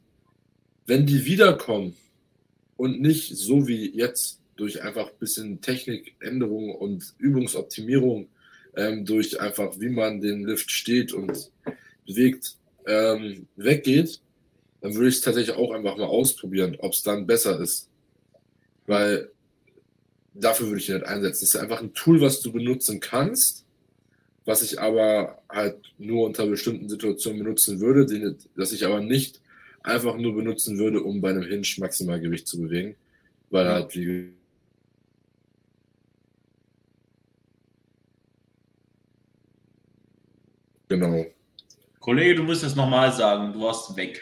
Wenn die wiederkommen und nicht so wie jetzt durch einfach ein bisschen Technikänderung und Übungsoptimierung, ähm, durch einfach wie man den Lift steht und bewegt, ähm, weggeht, dann würde ich es tatsächlich auch einfach mal ausprobieren, ob es dann besser ist. Weil dafür würde ich ihn nicht einsetzen. Das ist einfach ein Tool, was du benutzen kannst, was ich aber halt nur unter bestimmten Situationen benutzen würde, den, das ich aber nicht einfach nur benutzen würde, um bei einem Hinge maximal Gewicht zu bewegen, weil halt wie Genau. Kollege, du musst es nochmal sagen, du warst weg.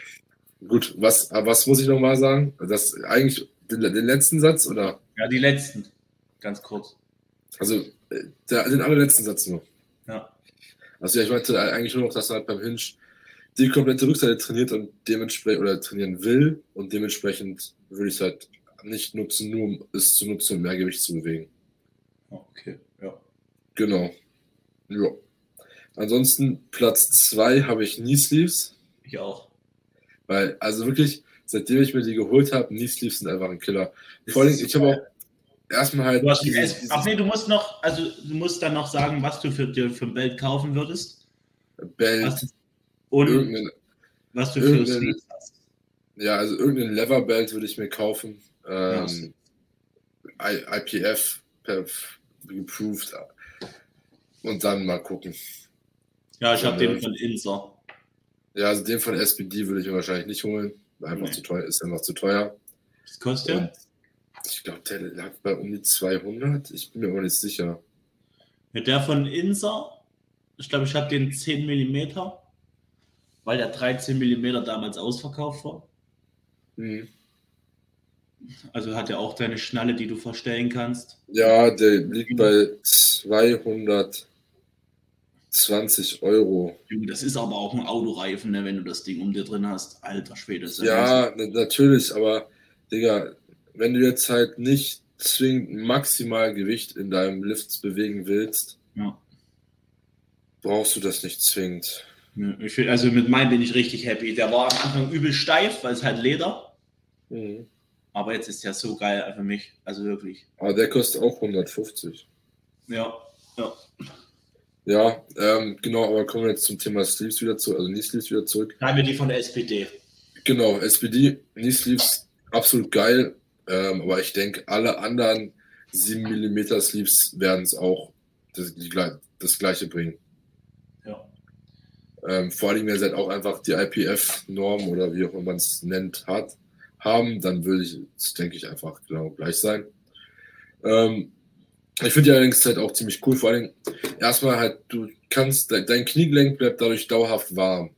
Gut, was, was muss ich nochmal sagen? Das eigentlich den, den, letzten Satz oder? Ja, die letzten. Ganz kurz. Also äh, der, den allerletzten Satz nur. Ja. Also ja, ich meinte eigentlich nur noch, dass er halt beim Hinge die komplette Rückseite trainiert und dementsprechend oder trainieren will und dementsprechend würde ich es halt nicht nutzen, nur um es zu nutzen, um mehr Gewicht zu bewegen. Okay, ja. Genau. Ja. Ansonsten Platz 2 habe ich Knee Sleeves. Ich auch. Weil, also wirklich, seitdem ich mir die geholt habe, Knee Sleeves sind einfach ein Killer. Vor allem, ich habe auch erstmal halt. Du hast dieses, ach nee, du musst noch, also du musst dann noch sagen, was du für, dir für ein Belt kaufen würdest. Belt. Was, und was du für Sleeves hast. Ja, also irgendein Lever Belt würde ich mir kaufen. Ähm, IPF, geproved. Und dann mal gucken. Ja, ich habe den von Inser. Ja, also den von SPD würde ich mir wahrscheinlich nicht holen. Einfach nee. zu teuer, ist einfach zu teuer. Was kostet der? Ich glaube, der lag bei um die 200. Ich bin mir aber nicht sicher. Ja, der von Inser, ich glaube, ich habe den 10 mm, weil der 13 mm damals ausverkauft war. Mhm. Also hat er auch deine Schnalle, die du verstellen kannst. Ja, der liegt bei 200. 20 Euro. Das ist aber auch ein Autoreifen, ne, wenn du das Ding um dir drin hast. Alter Schwede. Ja, natürlich, aber Digga, wenn du jetzt halt nicht zwingend maximal Gewicht in deinem Lift bewegen willst, ja. brauchst du das nicht zwingend. Find, also mit meinem bin ich richtig happy. Der war am Anfang übel steif, weil es halt Leder. Mhm. Aber jetzt ist der so geil für mich. Also wirklich. Aber der kostet auch 150. Ja, ja. Ja, ähm, genau, aber kommen wir jetzt zum Thema Sleeves wieder zurück, also Knee Sleeves wieder zurück. Nein, wir die von der SPD. Genau, SPD, Knee Sleeves, absolut geil, ähm, aber ich denke, alle anderen 7 mm Sleeves werden es auch das, die, das gleiche bringen. Ja. Ähm, vor allem, wenn sie halt auch einfach die IPF-Norm oder wie auch immer man es nennt, hat, haben, dann würde ich, denke ich, einfach genau gleich sein. Ähm, ich finde die allerdings halt auch ziemlich cool. Vor allem, erstmal halt, du kannst, dein Kniegelenk bleibt dadurch dauerhaft warm,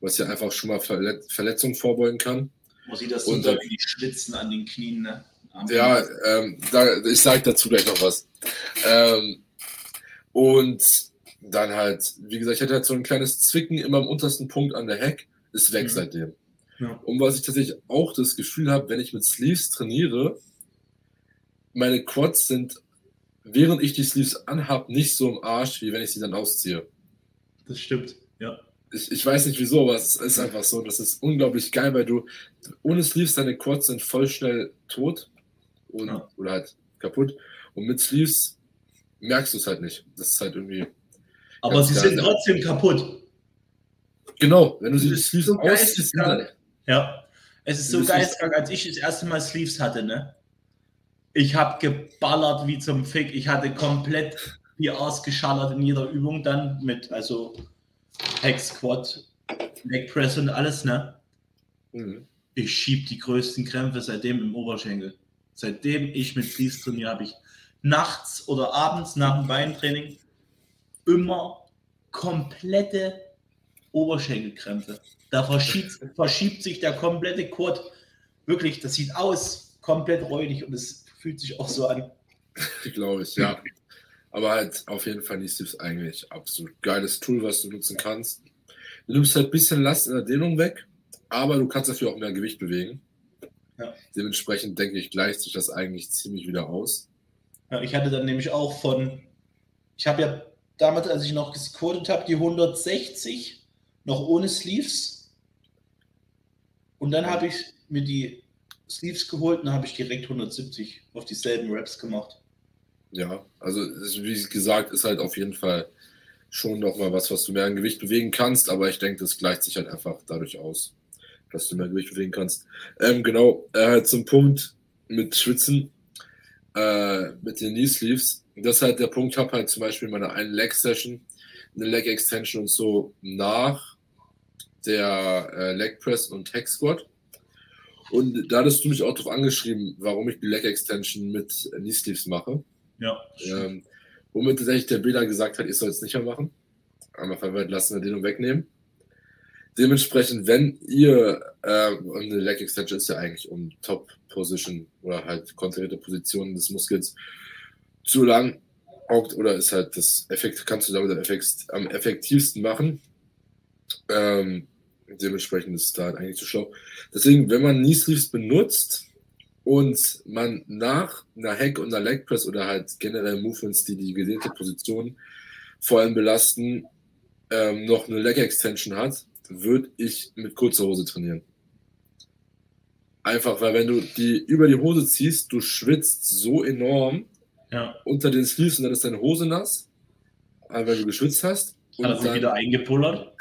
was ja einfach schon mal Verlet Verletzungen vorbeugen kann. Man sieht das so und, wie die Schlitzen an den Knien, ne? Ja, ähm, da, ich sage dazu gleich noch was. Ähm, und dann halt, wie gesagt, ich hatte halt so ein kleines Zwicken immer am untersten Punkt an der Heck, ist weg mhm. seitdem. Ja. Und was ich tatsächlich auch das Gefühl habe, wenn ich mit Sleeves trainiere, meine Quads sind während ich die Sleeves anhab, nicht so im Arsch, wie wenn ich sie dann ausziehe. Das stimmt. Ich, ich weiß nicht wieso, aber es ist einfach so. Das ist unglaublich geil, weil du ohne Sleeves deine Quads sind voll schnell tot und, ja. oder halt kaputt. Und mit Sleeves merkst du es halt nicht. Das ist halt irgendwie. Aber sie geil. sind trotzdem kaputt. Genau, wenn du sie Sleeves so ausziehst. Ja, es ist so geistkrank, als ich das erste Mal Sleeves hatte, ne? Ich habe geballert wie zum Fick. Ich hatte komplett hier ausgeschallert in jeder Übung dann mit, also Hack Squat, Leg Press und alles, ne? Mhm. Ich schieb die größten Krämpfe seitdem im Oberschenkel. Seitdem ich mit Sleeves trainiere, habe ich nachts oder abends nach dem Beintraining immer komplette Oberschenkelkrämpfe. Da verschiebt, verschiebt sich der komplette Quad. Wirklich, das sieht aus komplett räudig und es fühlt sich auch so an. Glaube ich, ja. Aber halt auf jeden Fall ist es eigentlich absolut geiles Tool, was du nutzen kannst. Du nimmst halt ein bisschen Last in der Dehnung weg, aber du kannst dafür auch mehr Gewicht bewegen. Ja. Dementsprechend denke ich, gleicht sich das eigentlich ziemlich wieder aus. Ja, ich hatte dann nämlich auch von, ich habe ja damals, als ich noch gesquattet habe, die 160 noch ohne Sleeves. Und dann habe ich mir die Sleeves geholt und dann habe ich direkt 170 auf dieselben Raps gemacht. Ja, also wie gesagt, ist halt auf jeden Fall schon nochmal was, was du mehr an Gewicht bewegen kannst, aber ich denke, das gleicht sich halt einfach dadurch aus, dass du mehr Gewicht bewegen kannst. Ähm, genau, äh, zum Punkt mit Schwitzen äh, mit den Knee Sleeves. Das ist halt der Punkt, habe halt zum Beispiel meine einen Leg Session, eine Leg Extension und so nach der äh, Leg Press und Tech Squat. Und da hattest du mich auch darauf angeschrieben, warum ich die Leg Extension mit Knee Sleeves mache. Ja. Ähm, womit tatsächlich der Bilder gesagt hat, ich soll es nicht mehr machen. Einmal verwirrt lassen wir den und wegnehmen. Dementsprechend, wenn ihr, äh, eine Leg Extension ist ja eigentlich um Top Position oder halt kontrahierte Positionen des Muskels zu lang hockt oder ist halt das Effekt, kannst du damit am, effekt, am effektivsten machen. Ähm, dementsprechend ist es da halt eigentlich zu schlau. Deswegen, wenn man Knee Sleeves benutzt und man nach einer Hack und einer Leg Press oder halt generell Movements, die die gedehnte Position vor allem belasten, ähm, noch eine Leg Extension hat, würde ich mit kurzer Hose trainieren. Einfach, weil wenn du die über die Hose ziehst, du schwitzt so enorm ja. unter den Sleeves und dann ist deine Hose nass, weil du geschwitzt hast. Und Hat er sich wieder eingepullert?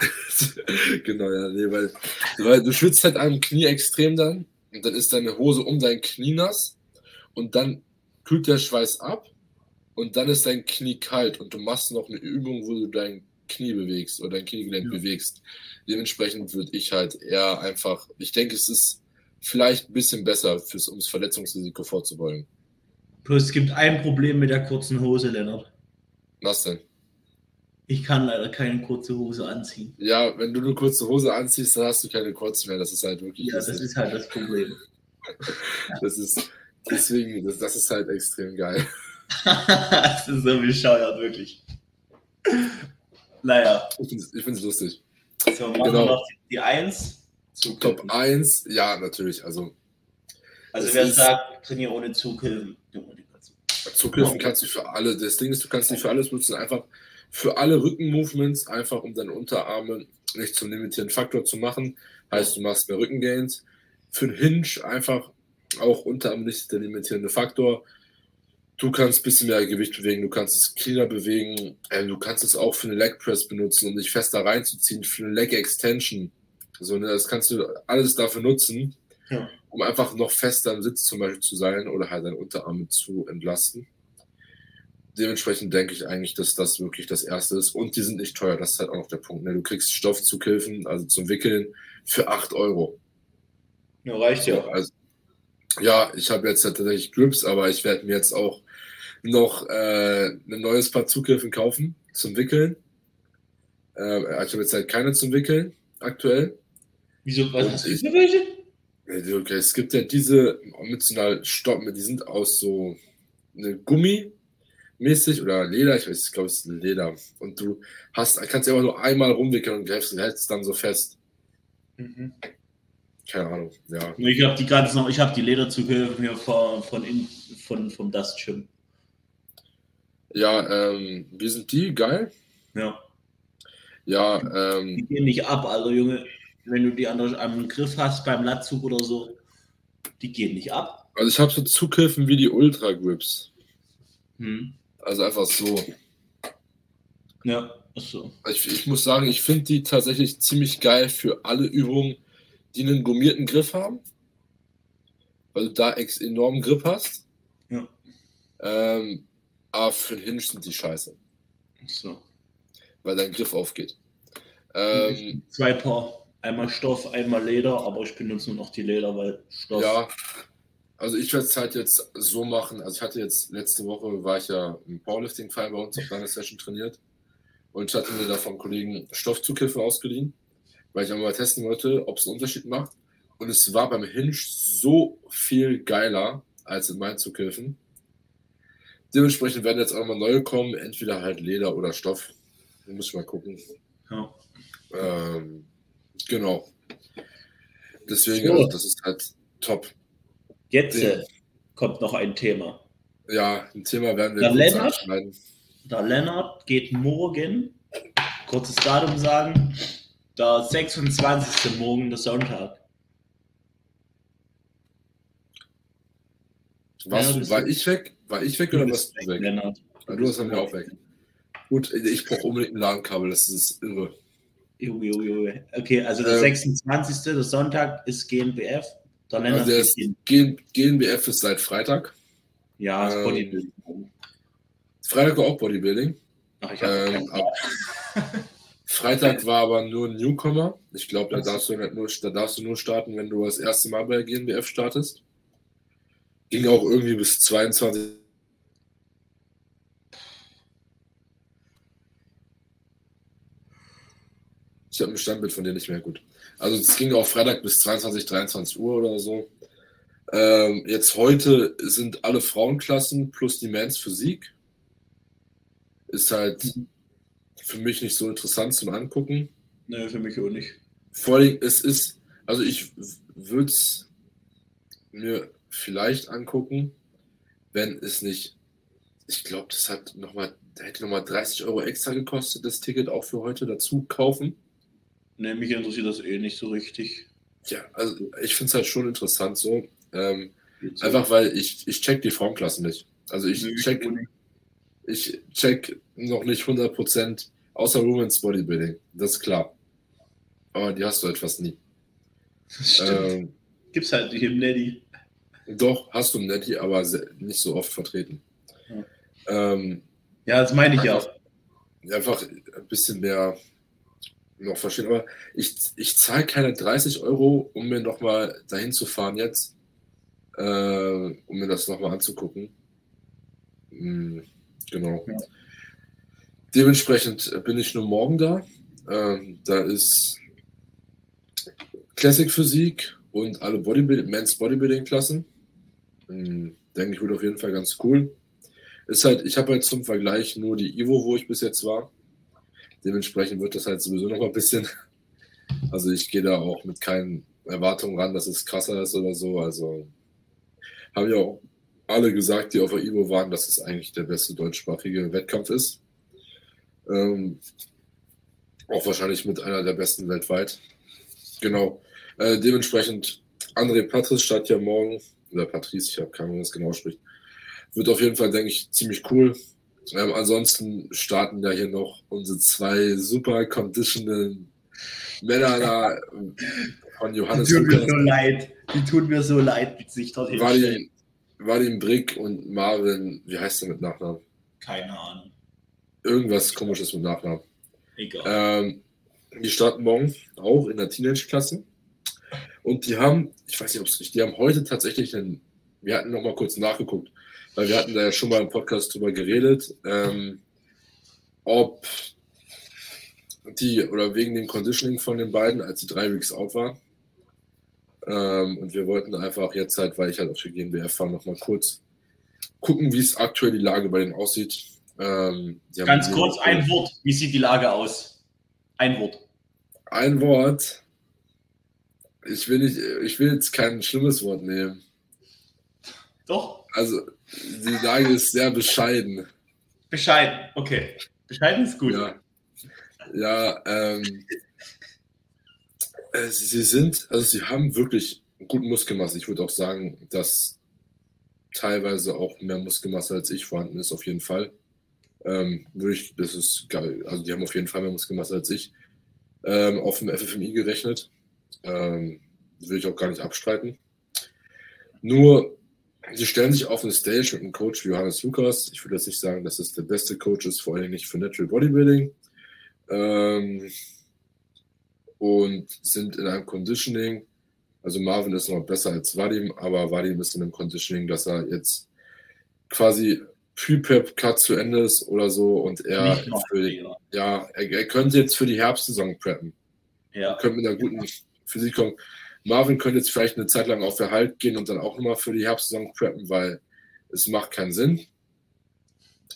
genau, ja, nee, weil, weil du schwitzt halt am Knie extrem dann und dann ist deine Hose um dein Knie nass und dann kühlt der Schweiß ab und dann ist dein Knie kalt und du machst noch eine Übung, wo du dein Knie bewegst oder dein Kniegelenk ja. bewegst. Dementsprechend würde ich halt eher einfach, ich denke, es ist vielleicht ein bisschen besser, fürs, um das Verletzungsrisiko vorzubeugen. Plus es gibt ein Problem mit der kurzen Hose, Lennart. Was denn? Ich kann leider keine kurze Hose anziehen. Ja, wenn du eine kurze Hose anziehst, dann hast du keine kurze mehr. Das ist halt wirklich. Ja, das, ist halt das Problem. das ist deswegen, das, das ist halt extrem geil. das ist so bescheuert, wirklich. Naja. Ich finde es lustig. So, machen genau. wir noch die 1. Top 1, ja, natürlich. Also, also wer sagt, trainiere ohne Zughilfen. Zughilfen kannst du für alle. Das Ding ist, du kannst nicht für alles nutzen. Einfach für alle Rückenmovements, einfach um deine Unterarme nicht zum limitierenden Faktor zu machen. Heißt, du machst mehr Rückengains. Für den Hinge einfach auch Unterarm nicht der limitierende Faktor. Du kannst ein bisschen mehr Gewicht bewegen, du kannst es cleaner bewegen, äh, du kannst es auch für eine Leg Press benutzen, um dich fester reinzuziehen, für eine Leg Extension. So, ne, das kannst du alles dafür nutzen, ja. um einfach noch fester im Sitz zum Beispiel zu sein oder halt deine Unterarme zu entlasten. Dementsprechend denke ich eigentlich, dass das wirklich das Erste ist. Und die sind nicht teuer, das ist halt auch noch der Punkt. Ne? Du kriegst Stoff zu Kilfen, also zum Wickeln, für 8 Euro. Ja, reicht ja. Also, ja, ich habe jetzt tatsächlich Grips, aber ich werde mir jetzt auch noch äh, ein neues Paar Zugriffen kaufen zum Wickeln. Äh, ich habe jetzt halt keine zum Wickeln aktuell. Wieso? Was hast du für welche? Okay, es gibt ja diese mit so einer Stopp, die sind aus so eine Gummi mäßig oder Leder, ich weiß, ich glaube, es ist Leder. Und du hast, kannst ja auch nur einmal rumwickeln und hältst es dann so fest. Mhm. Keine Ahnung, ja. Ich habe die ganz noch, ich habe die Lederzüge hier von, von, in, von, vom Dust Gym. Ja, ähm, wie sind die? Geil? Ja. Ja, ähm. Die gehen nicht ab, also Junge wenn du die an am Griff hast beim Latzug oder so, die gehen nicht ab. Also ich habe so Zugriffen wie die Ultra Grips. Hm. Also einfach so. Ja. Achso. Ich, ich muss sagen, ich finde die tatsächlich ziemlich geil für alle Übungen, die einen gummierten Griff haben. Weil du da enormen Grip hast. Ja. Ähm, aber für den Hinge sind die scheiße. So. Weil dein Griff aufgeht. Ähm, Zwei Paar. Einmal Stoff, einmal Leder, aber ich benutze nur noch die Leder, weil Stoff. Ja, also ich werde es halt jetzt so machen. Also ich hatte jetzt letzte Woche war ich ja im Powerlifting-Fall bei uns auf deiner Session trainiert und ich hatte mir da vom Kollegen Stoffzugkiffe ausgeliehen, weil ich einmal mal testen wollte, ob es einen Unterschied macht. Und es war beim Hinge so viel geiler als in meinen Zugkiffen. Dementsprechend werden jetzt auch mal neue kommen, entweder halt Leder oder Stoff. Da muss ich mal gucken. Ja. Ähm, genau. Deswegen, so. also das ist halt top. Jetzt Den, kommt noch ein Thema. Ja, ein Thema werden wir der Lennart, der Lennart geht morgen, kurzes Datum sagen, der 26. morgen, der Sonntag. Warst ja, du, war ich weg? War ich weg oder warst du weg? Lennart. Du, du warst dann ja auch weg. Gut, ich brauche unbedingt ein Ladenkabel, das ist irre. Okay, also der ähm, 26. der Sonntag ist GNBF. Der also ist, GNBF ist seit Freitag. Ja, ähm, Bodybuilding. Freitag war auch Bodybuilding. Ach, ähm, Freitag war aber nur ein Newcomer. Ich glaube, da, darfst du halt nur, da darfst du nur starten, wenn du das erste Mal bei GNBF startest. Ging auch irgendwie bis 22. Ich habe ein Standbild von dir nicht mehr gut. Also es ging auch Freitag bis 22, 23 Uhr oder so. Ähm, jetzt heute sind alle Frauenklassen plus die Mans Physik. Ist halt für mich nicht so interessant zum Angucken. Nee, für mich auch nicht. Vor allem, es ist, also ich würde es mir vielleicht angucken, wenn es nicht, ich glaube, das hat nochmal, da hätte nochmal 30 Euro extra gekostet, das Ticket auch für heute dazu kaufen. Ne, mich interessiert das eh nicht so richtig. Ja, also ich finde es halt schon interessant so. Ähm, einfach weil ich, ich check die Formklasse nicht. Also ich nee, check, ich check noch nicht 100%, außer Women's Bodybuilding, das ist klar. Aber die hast du etwas nie. Das stimmt. Ähm, Gibt's halt nicht im Netty. Doch, hast du im Netty, aber nicht so oft vertreten. Ja, ähm, ja das meine ich ja. Einfach ein bisschen mehr noch verstehen, aber ich, ich zahle keine 30 Euro, um mir nochmal dahin zu fahren jetzt, äh, um mir das nochmal anzugucken. Hm, genau. Ja. Dementsprechend bin ich nur morgen da. Ähm, da ist Classic Physik und alle Bodybuilding, Men's Bodybuilding Klassen. Hm, denke ich, wird auf jeden Fall ganz cool. Ist halt, ich habe halt zum Vergleich nur die Ivo, wo ich bis jetzt war. Dementsprechend wird das halt sowieso noch ein bisschen. Also ich gehe da auch mit keinen Erwartungen ran, dass es krasser ist oder so. Also haben ja auch alle gesagt, die auf der Ivo waren, dass es eigentlich der beste deutschsprachige Wettkampf ist. Ähm, auch wahrscheinlich mit einer der besten weltweit. Genau. Äh, dementsprechend, André Patrice startet ja morgen, oder Patrice, ich habe keine Ahnung, wie das genau spricht. Wird auf jeden Fall, denke ich, ziemlich cool. Ähm, ansonsten starten ja hier noch unsere zwei super conditional Männer da von Johannes. Die tut mir so leid. Die tut mir so leid, wie sich dort Vadim, Vadim Brick und Marvin, wie heißt der mit Nachnamen? Keine Ahnung. Irgendwas komisches mit Nachnamen. Egal. Ähm, die starten morgen auch in der Teenage-Klasse. Und die haben, ich weiß nicht, ob es richtig, die haben heute tatsächlich einen, wir hatten noch mal kurz nachgeguckt, weil wir hatten da ja schon mal im Podcast drüber geredet, ähm, ob die oder wegen dem Conditioning von den beiden, als die drei Weeks out waren. Ähm, und wir wollten einfach jetzt halt, weil ich halt auf die GmbF fahre, nochmal kurz gucken, wie es aktuell die Lage bei denen aussieht. Ähm, Ganz kurz ein Wort. Wie sieht die Lage aus? Ein Wort. Ein Wort. Ich will, nicht, ich will jetzt kein schlimmes Wort nehmen. Doch. Also, die Lage ist sehr bescheiden. Bescheiden, okay. Bescheiden ist gut. Ja, ja ähm, äh, sie sind, also sie haben wirklich guten Muskelmasse. Ich würde auch sagen, dass teilweise auch mehr Muskelmasse als ich vorhanden ist, auf jeden Fall. Ähm, würde ich, das ist geil. Also die haben auf jeden Fall mehr Muskelmasse als ich. Ähm, auf dem FFMI gerechnet. Ähm, will ich auch gar nicht abstreiten. Nur, sie stellen sich auf eine Stage mit einem Coach wie Johannes Lukas. Ich würde jetzt nicht sagen, dass es der beste Coach ist, vor allem nicht für Natural Bodybuilding. Ähm, und sind in einem Conditioning. Also Marvin ist noch besser als Vadim, aber Vadim ist in einem Conditioning, dass er jetzt quasi Pre-Prep-Cut zu Ende ist oder so und er, für, ja, er, er, könnte jetzt für die Herbstsaison preppen. Ja. Er könnte mit einer guten Physik kommen. Marvin könnte jetzt vielleicht eine Zeit lang auf Erhalt gehen und dann auch nochmal für die Herbstsaison preppen, weil es macht keinen Sinn.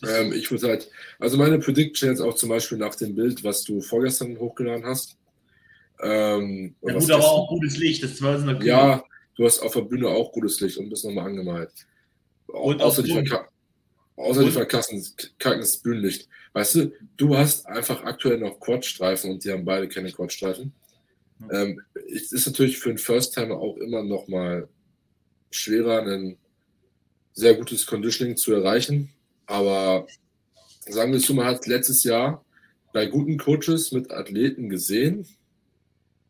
Ähm, ich würde halt, also meine Prediction jetzt auch zum Beispiel nach dem Bild, was du vorgestern hochgeladen hast. Ähm, ja, gut, aber auch gutes Licht, das war so Ja, du hast auf der Bühne auch gutes Licht und bist nochmal angemalt. Und außer die, Verka außer die verkacken das Bühnenlicht. Weißt du, du hast einfach aktuell noch Quadstreifen und die haben beide keine Quadstreifen. Ähm, es ist natürlich für einen First-Timer auch immer noch mal schwerer, ein sehr gutes Conditioning zu erreichen. Aber sagen wir es so, man hat letztes Jahr bei guten Coaches mit Athleten gesehen,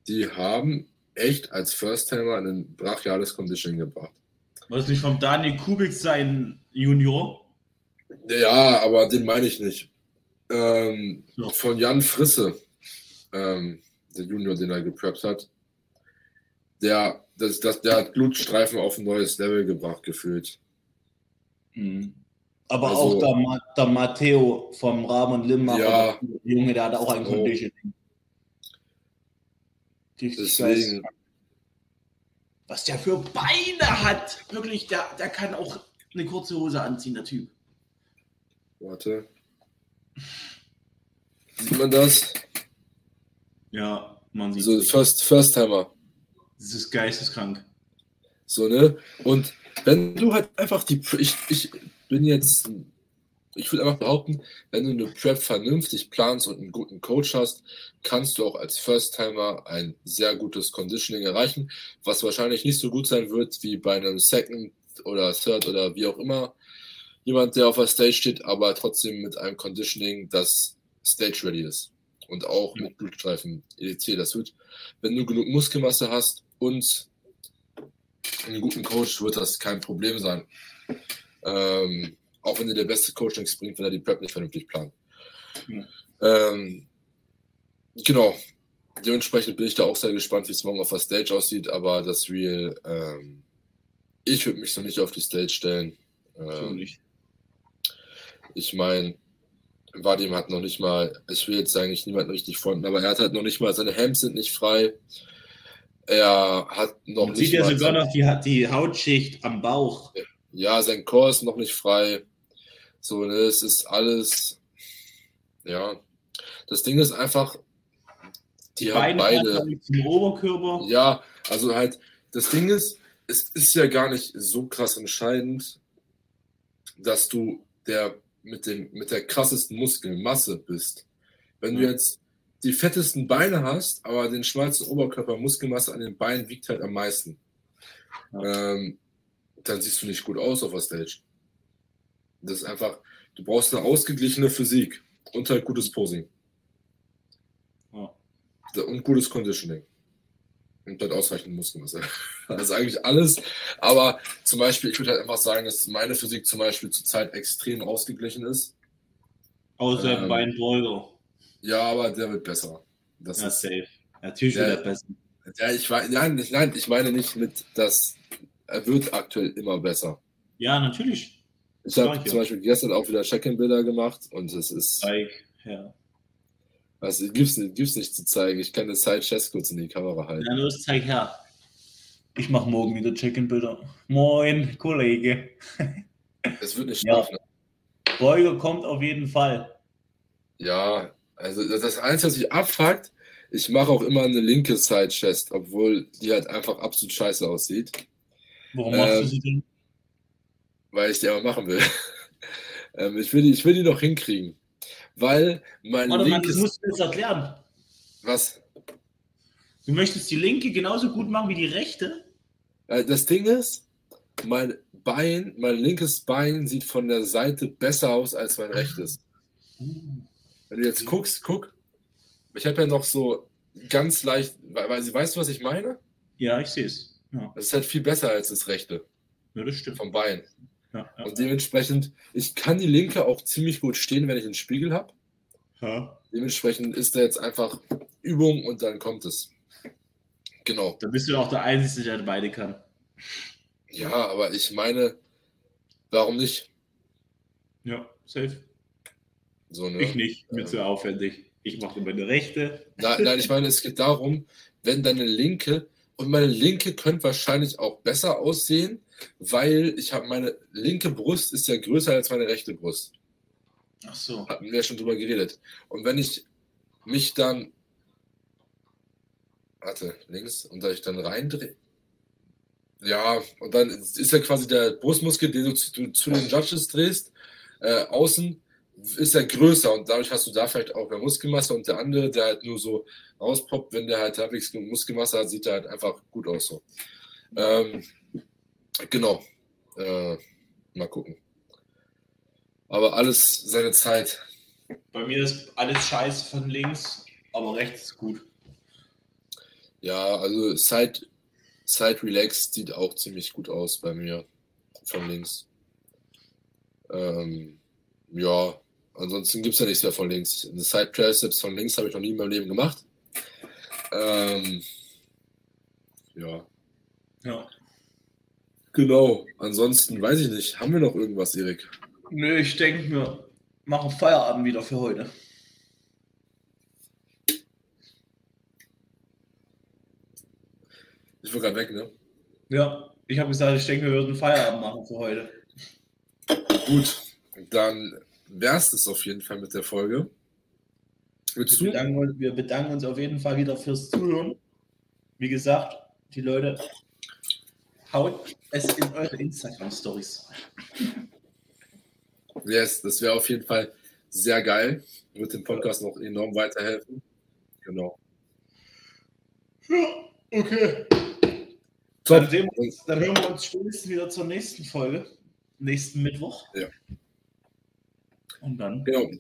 die haben echt als First-Timer ein brachiales Conditioning gebracht. Was nicht vom Daniel Kubik sein Junior? Ja, aber den meine ich nicht. Ähm, ja. Von Jan Frisse. Ähm, der Junior, den er gepreppt hat, der, das, das, der hat Blutstreifen auf ein neues Level gebracht, gefühlt. Mhm. Aber also, auch der, der Matteo vom Rahmen Limmacher, ja, der Junge, der hat auch ein oh. Conditioning. Deswegen. Was der für Beine hat! Wirklich, der, der kann auch eine kurze Hose anziehen, der Typ. Warte. Sieht man das? Ja, man sieht So, First, First Timer. Das ist geisteskrank. So, ne? Und wenn du halt einfach die. Ich, ich bin jetzt. Ich würde einfach behaupten, wenn du eine Prep vernünftig planst und einen guten Coach hast, kannst du auch als First-Timer ein sehr gutes Conditioning erreichen, was wahrscheinlich nicht so gut sein wird wie bei einem Second oder Third oder wie auch immer jemand, der auf der Stage steht, aber trotzdem mit einem Conditioning, das Stage-ready ist und auch mit Blutstreifen EDC. Das wird, wenn du genug Muskelmasse hast und einen guten Coach, wird das kein Problem sein. Ähm, auch wenn dir der beste Coach nichts bringt, wenn er die Prep nicht vernünftig plant. Ähm, genau. Dementsprechend bin ich da auch sehr gespannt, wie es morgen auf der Stage aussieht, aber das Real, ähm, ich würde mich so nicht auf die Stage stellen. Ähm, ich meine, Vadim hat noch nicht mal, ich will jetzt sagen, ich niemanden richtig fronten, aber er hat halt noch nicht mal, seine Hemds sind nicht frei. Er hat noch Man nicht. Sieht ja sogar noch die, die Hautschicht am Bauch. Ja, sein Chor ist noch nicht frei. So, ne, es ist alles. Ja. Das Ding ist einfach, die, die haben beide. Zum Oberkörper. Ja, also halt, das Ding ist, es ist ja gar nicht so krass entscheidend, dass du der mit, dem, mit der krassesten Muskelmasse bist. Wenn du jetzt die fettesten Beine hast, aber den schmalsten Oberkörper, Muskelmasse an den Beinen wiegt halt am meisten, ähm, dann siehst du nicht gut aus auf der Stage. Das ist einfach, du brauchst eine ausgeglichene Physik und halt gutes Posing. Und gutes Conditioning und dort ausreichend Muskelmasse. Das ist eigentlich alles. Aber zum Beispiel, ich würde halt einfach sagen, dass meine Physik zum Beispiel zurzeit extrem ausgeglichen ist. Außer ähm, bei Beuger. Ja, aber der wird besser. Das ja, ist, safe. Natürlich der, wird er besser. Ja, ich, nein, ich, nein, ich meine nicht mit, dass er wird aktuell immer besser. Ja, natürlich. Ich habe zum Beispiel gestern auch wieder Check-in-Bilder gemacht und es ist. Like, ja. Also gibt's, gibt's nicht zu zeigen. Ich kann das Side-Chest kurz in die Kamera halten. Ja, los, zeig her. Ich mache morgen wieder Check-in-Bilder. Moin, Kollege. Es wird nicht schaffen. Ja. Beuger kommt auf jeden Fall. Ja, also das Einzige, was ich abfuckt, ich mache auch immer eine linke Side-Chest, obwohl die halt einfach absolut scheiße aussieht. Warum ähm, machst du sie denn? Weil ich die aber machen will. ähm, ich, will die, ich will die noch hinkriegen weil mein Warte mal, das musst du jetzt erklären. Was? Du möchtest die linke genauso gut machen wie die rechte? Das Ding ist, mein Bein, mein linkes Bein sieht von der Seite besser aus als mein rechtes. Wenn du jetzt guckst, guck. Ich habe ja noch so ganz leicht, weil, weißt du, was ich meine? Ja, ich sehe es. Ja. Das ist halt viel besser als das rechte. Ja, das stimmt. Vom Bein. Ja, ja. Und dementsprechend, ich kann die linke auch ziemlich gut stehen, wenn ich einen Spiegel habe. Ja. Dementsprechend ist da jetzt einfach Übung und dann kommt es. Genau. Dann bist du auch der Einzige, der beide kann. Ja, aber ich meine, warum nicht? Ja, safe. So, ne? Ich nicht, mir ähm, zu aufwendig. Ich mache meine rechte. Nein, nein, ich meine, es geht darum, wenn deine linke, und meine linke könnte wahrscheinlich auch besser aussehen, weil ich habe meine linke Brust ist ja größer als meine rechte Brust. Ach so. Hatten wir ja schon drüber geredet. Und wenn ich mich dann, warte, links, und da ich dann reindrehe, ja, und dann ist ja quasi der Brustmuskel, den du zu, du zu den Judges drehst, äh, außen ist er größer und dadurch hast du da vielleicht auch mehr Muskelmasse und der andere, der halt nur so rauspoppt, wenn der halt halbwegs Muskelmasse hat, sieht er halt einfach gut aus so. Ähm, genau. Äh, mal gucken. Aber alles seine Zeit. Bei mir ist alles scheiße von links, aber rechts ist gut. Ja, also Side, Side Relax sieht auch ziemlich gut aus bei mir von links. Ähm, ja, ansonsten gibt es ja nichts mehr von links. Eine Side Triceps von links habe ich noch nie in meinem Leben gemacht. Ähm, ja. Ja. Genau. Ansonsten weiß ich nicht. Haben wir noch irgendwas, Erik? Nö, ich denke, wir machen Feierabend wieder für heute. Ich war gerade weg, ne? Ja, ich habe gesagt, ich denke, wir würden Feierabend machen für heute. Gut, dann wär's das auf jeden Fall mit der Folge. Willst wir, bedanken wir bedanken uns auf jeden Fall wieder fürs Zuhören. Wie gesagt, die Leute haut es in eure Instagram-Stories. Yes, das wäre auf jeden Fall sehr geil. Wird dem Podcast noch enorm weiterhelfen. Genau. Ja, okay. Dann, wir uns, dann, hören wir uns spätestens wieder zur nächsten Folge. Nächsten Mittwoch. Ja. Und dann. Genau.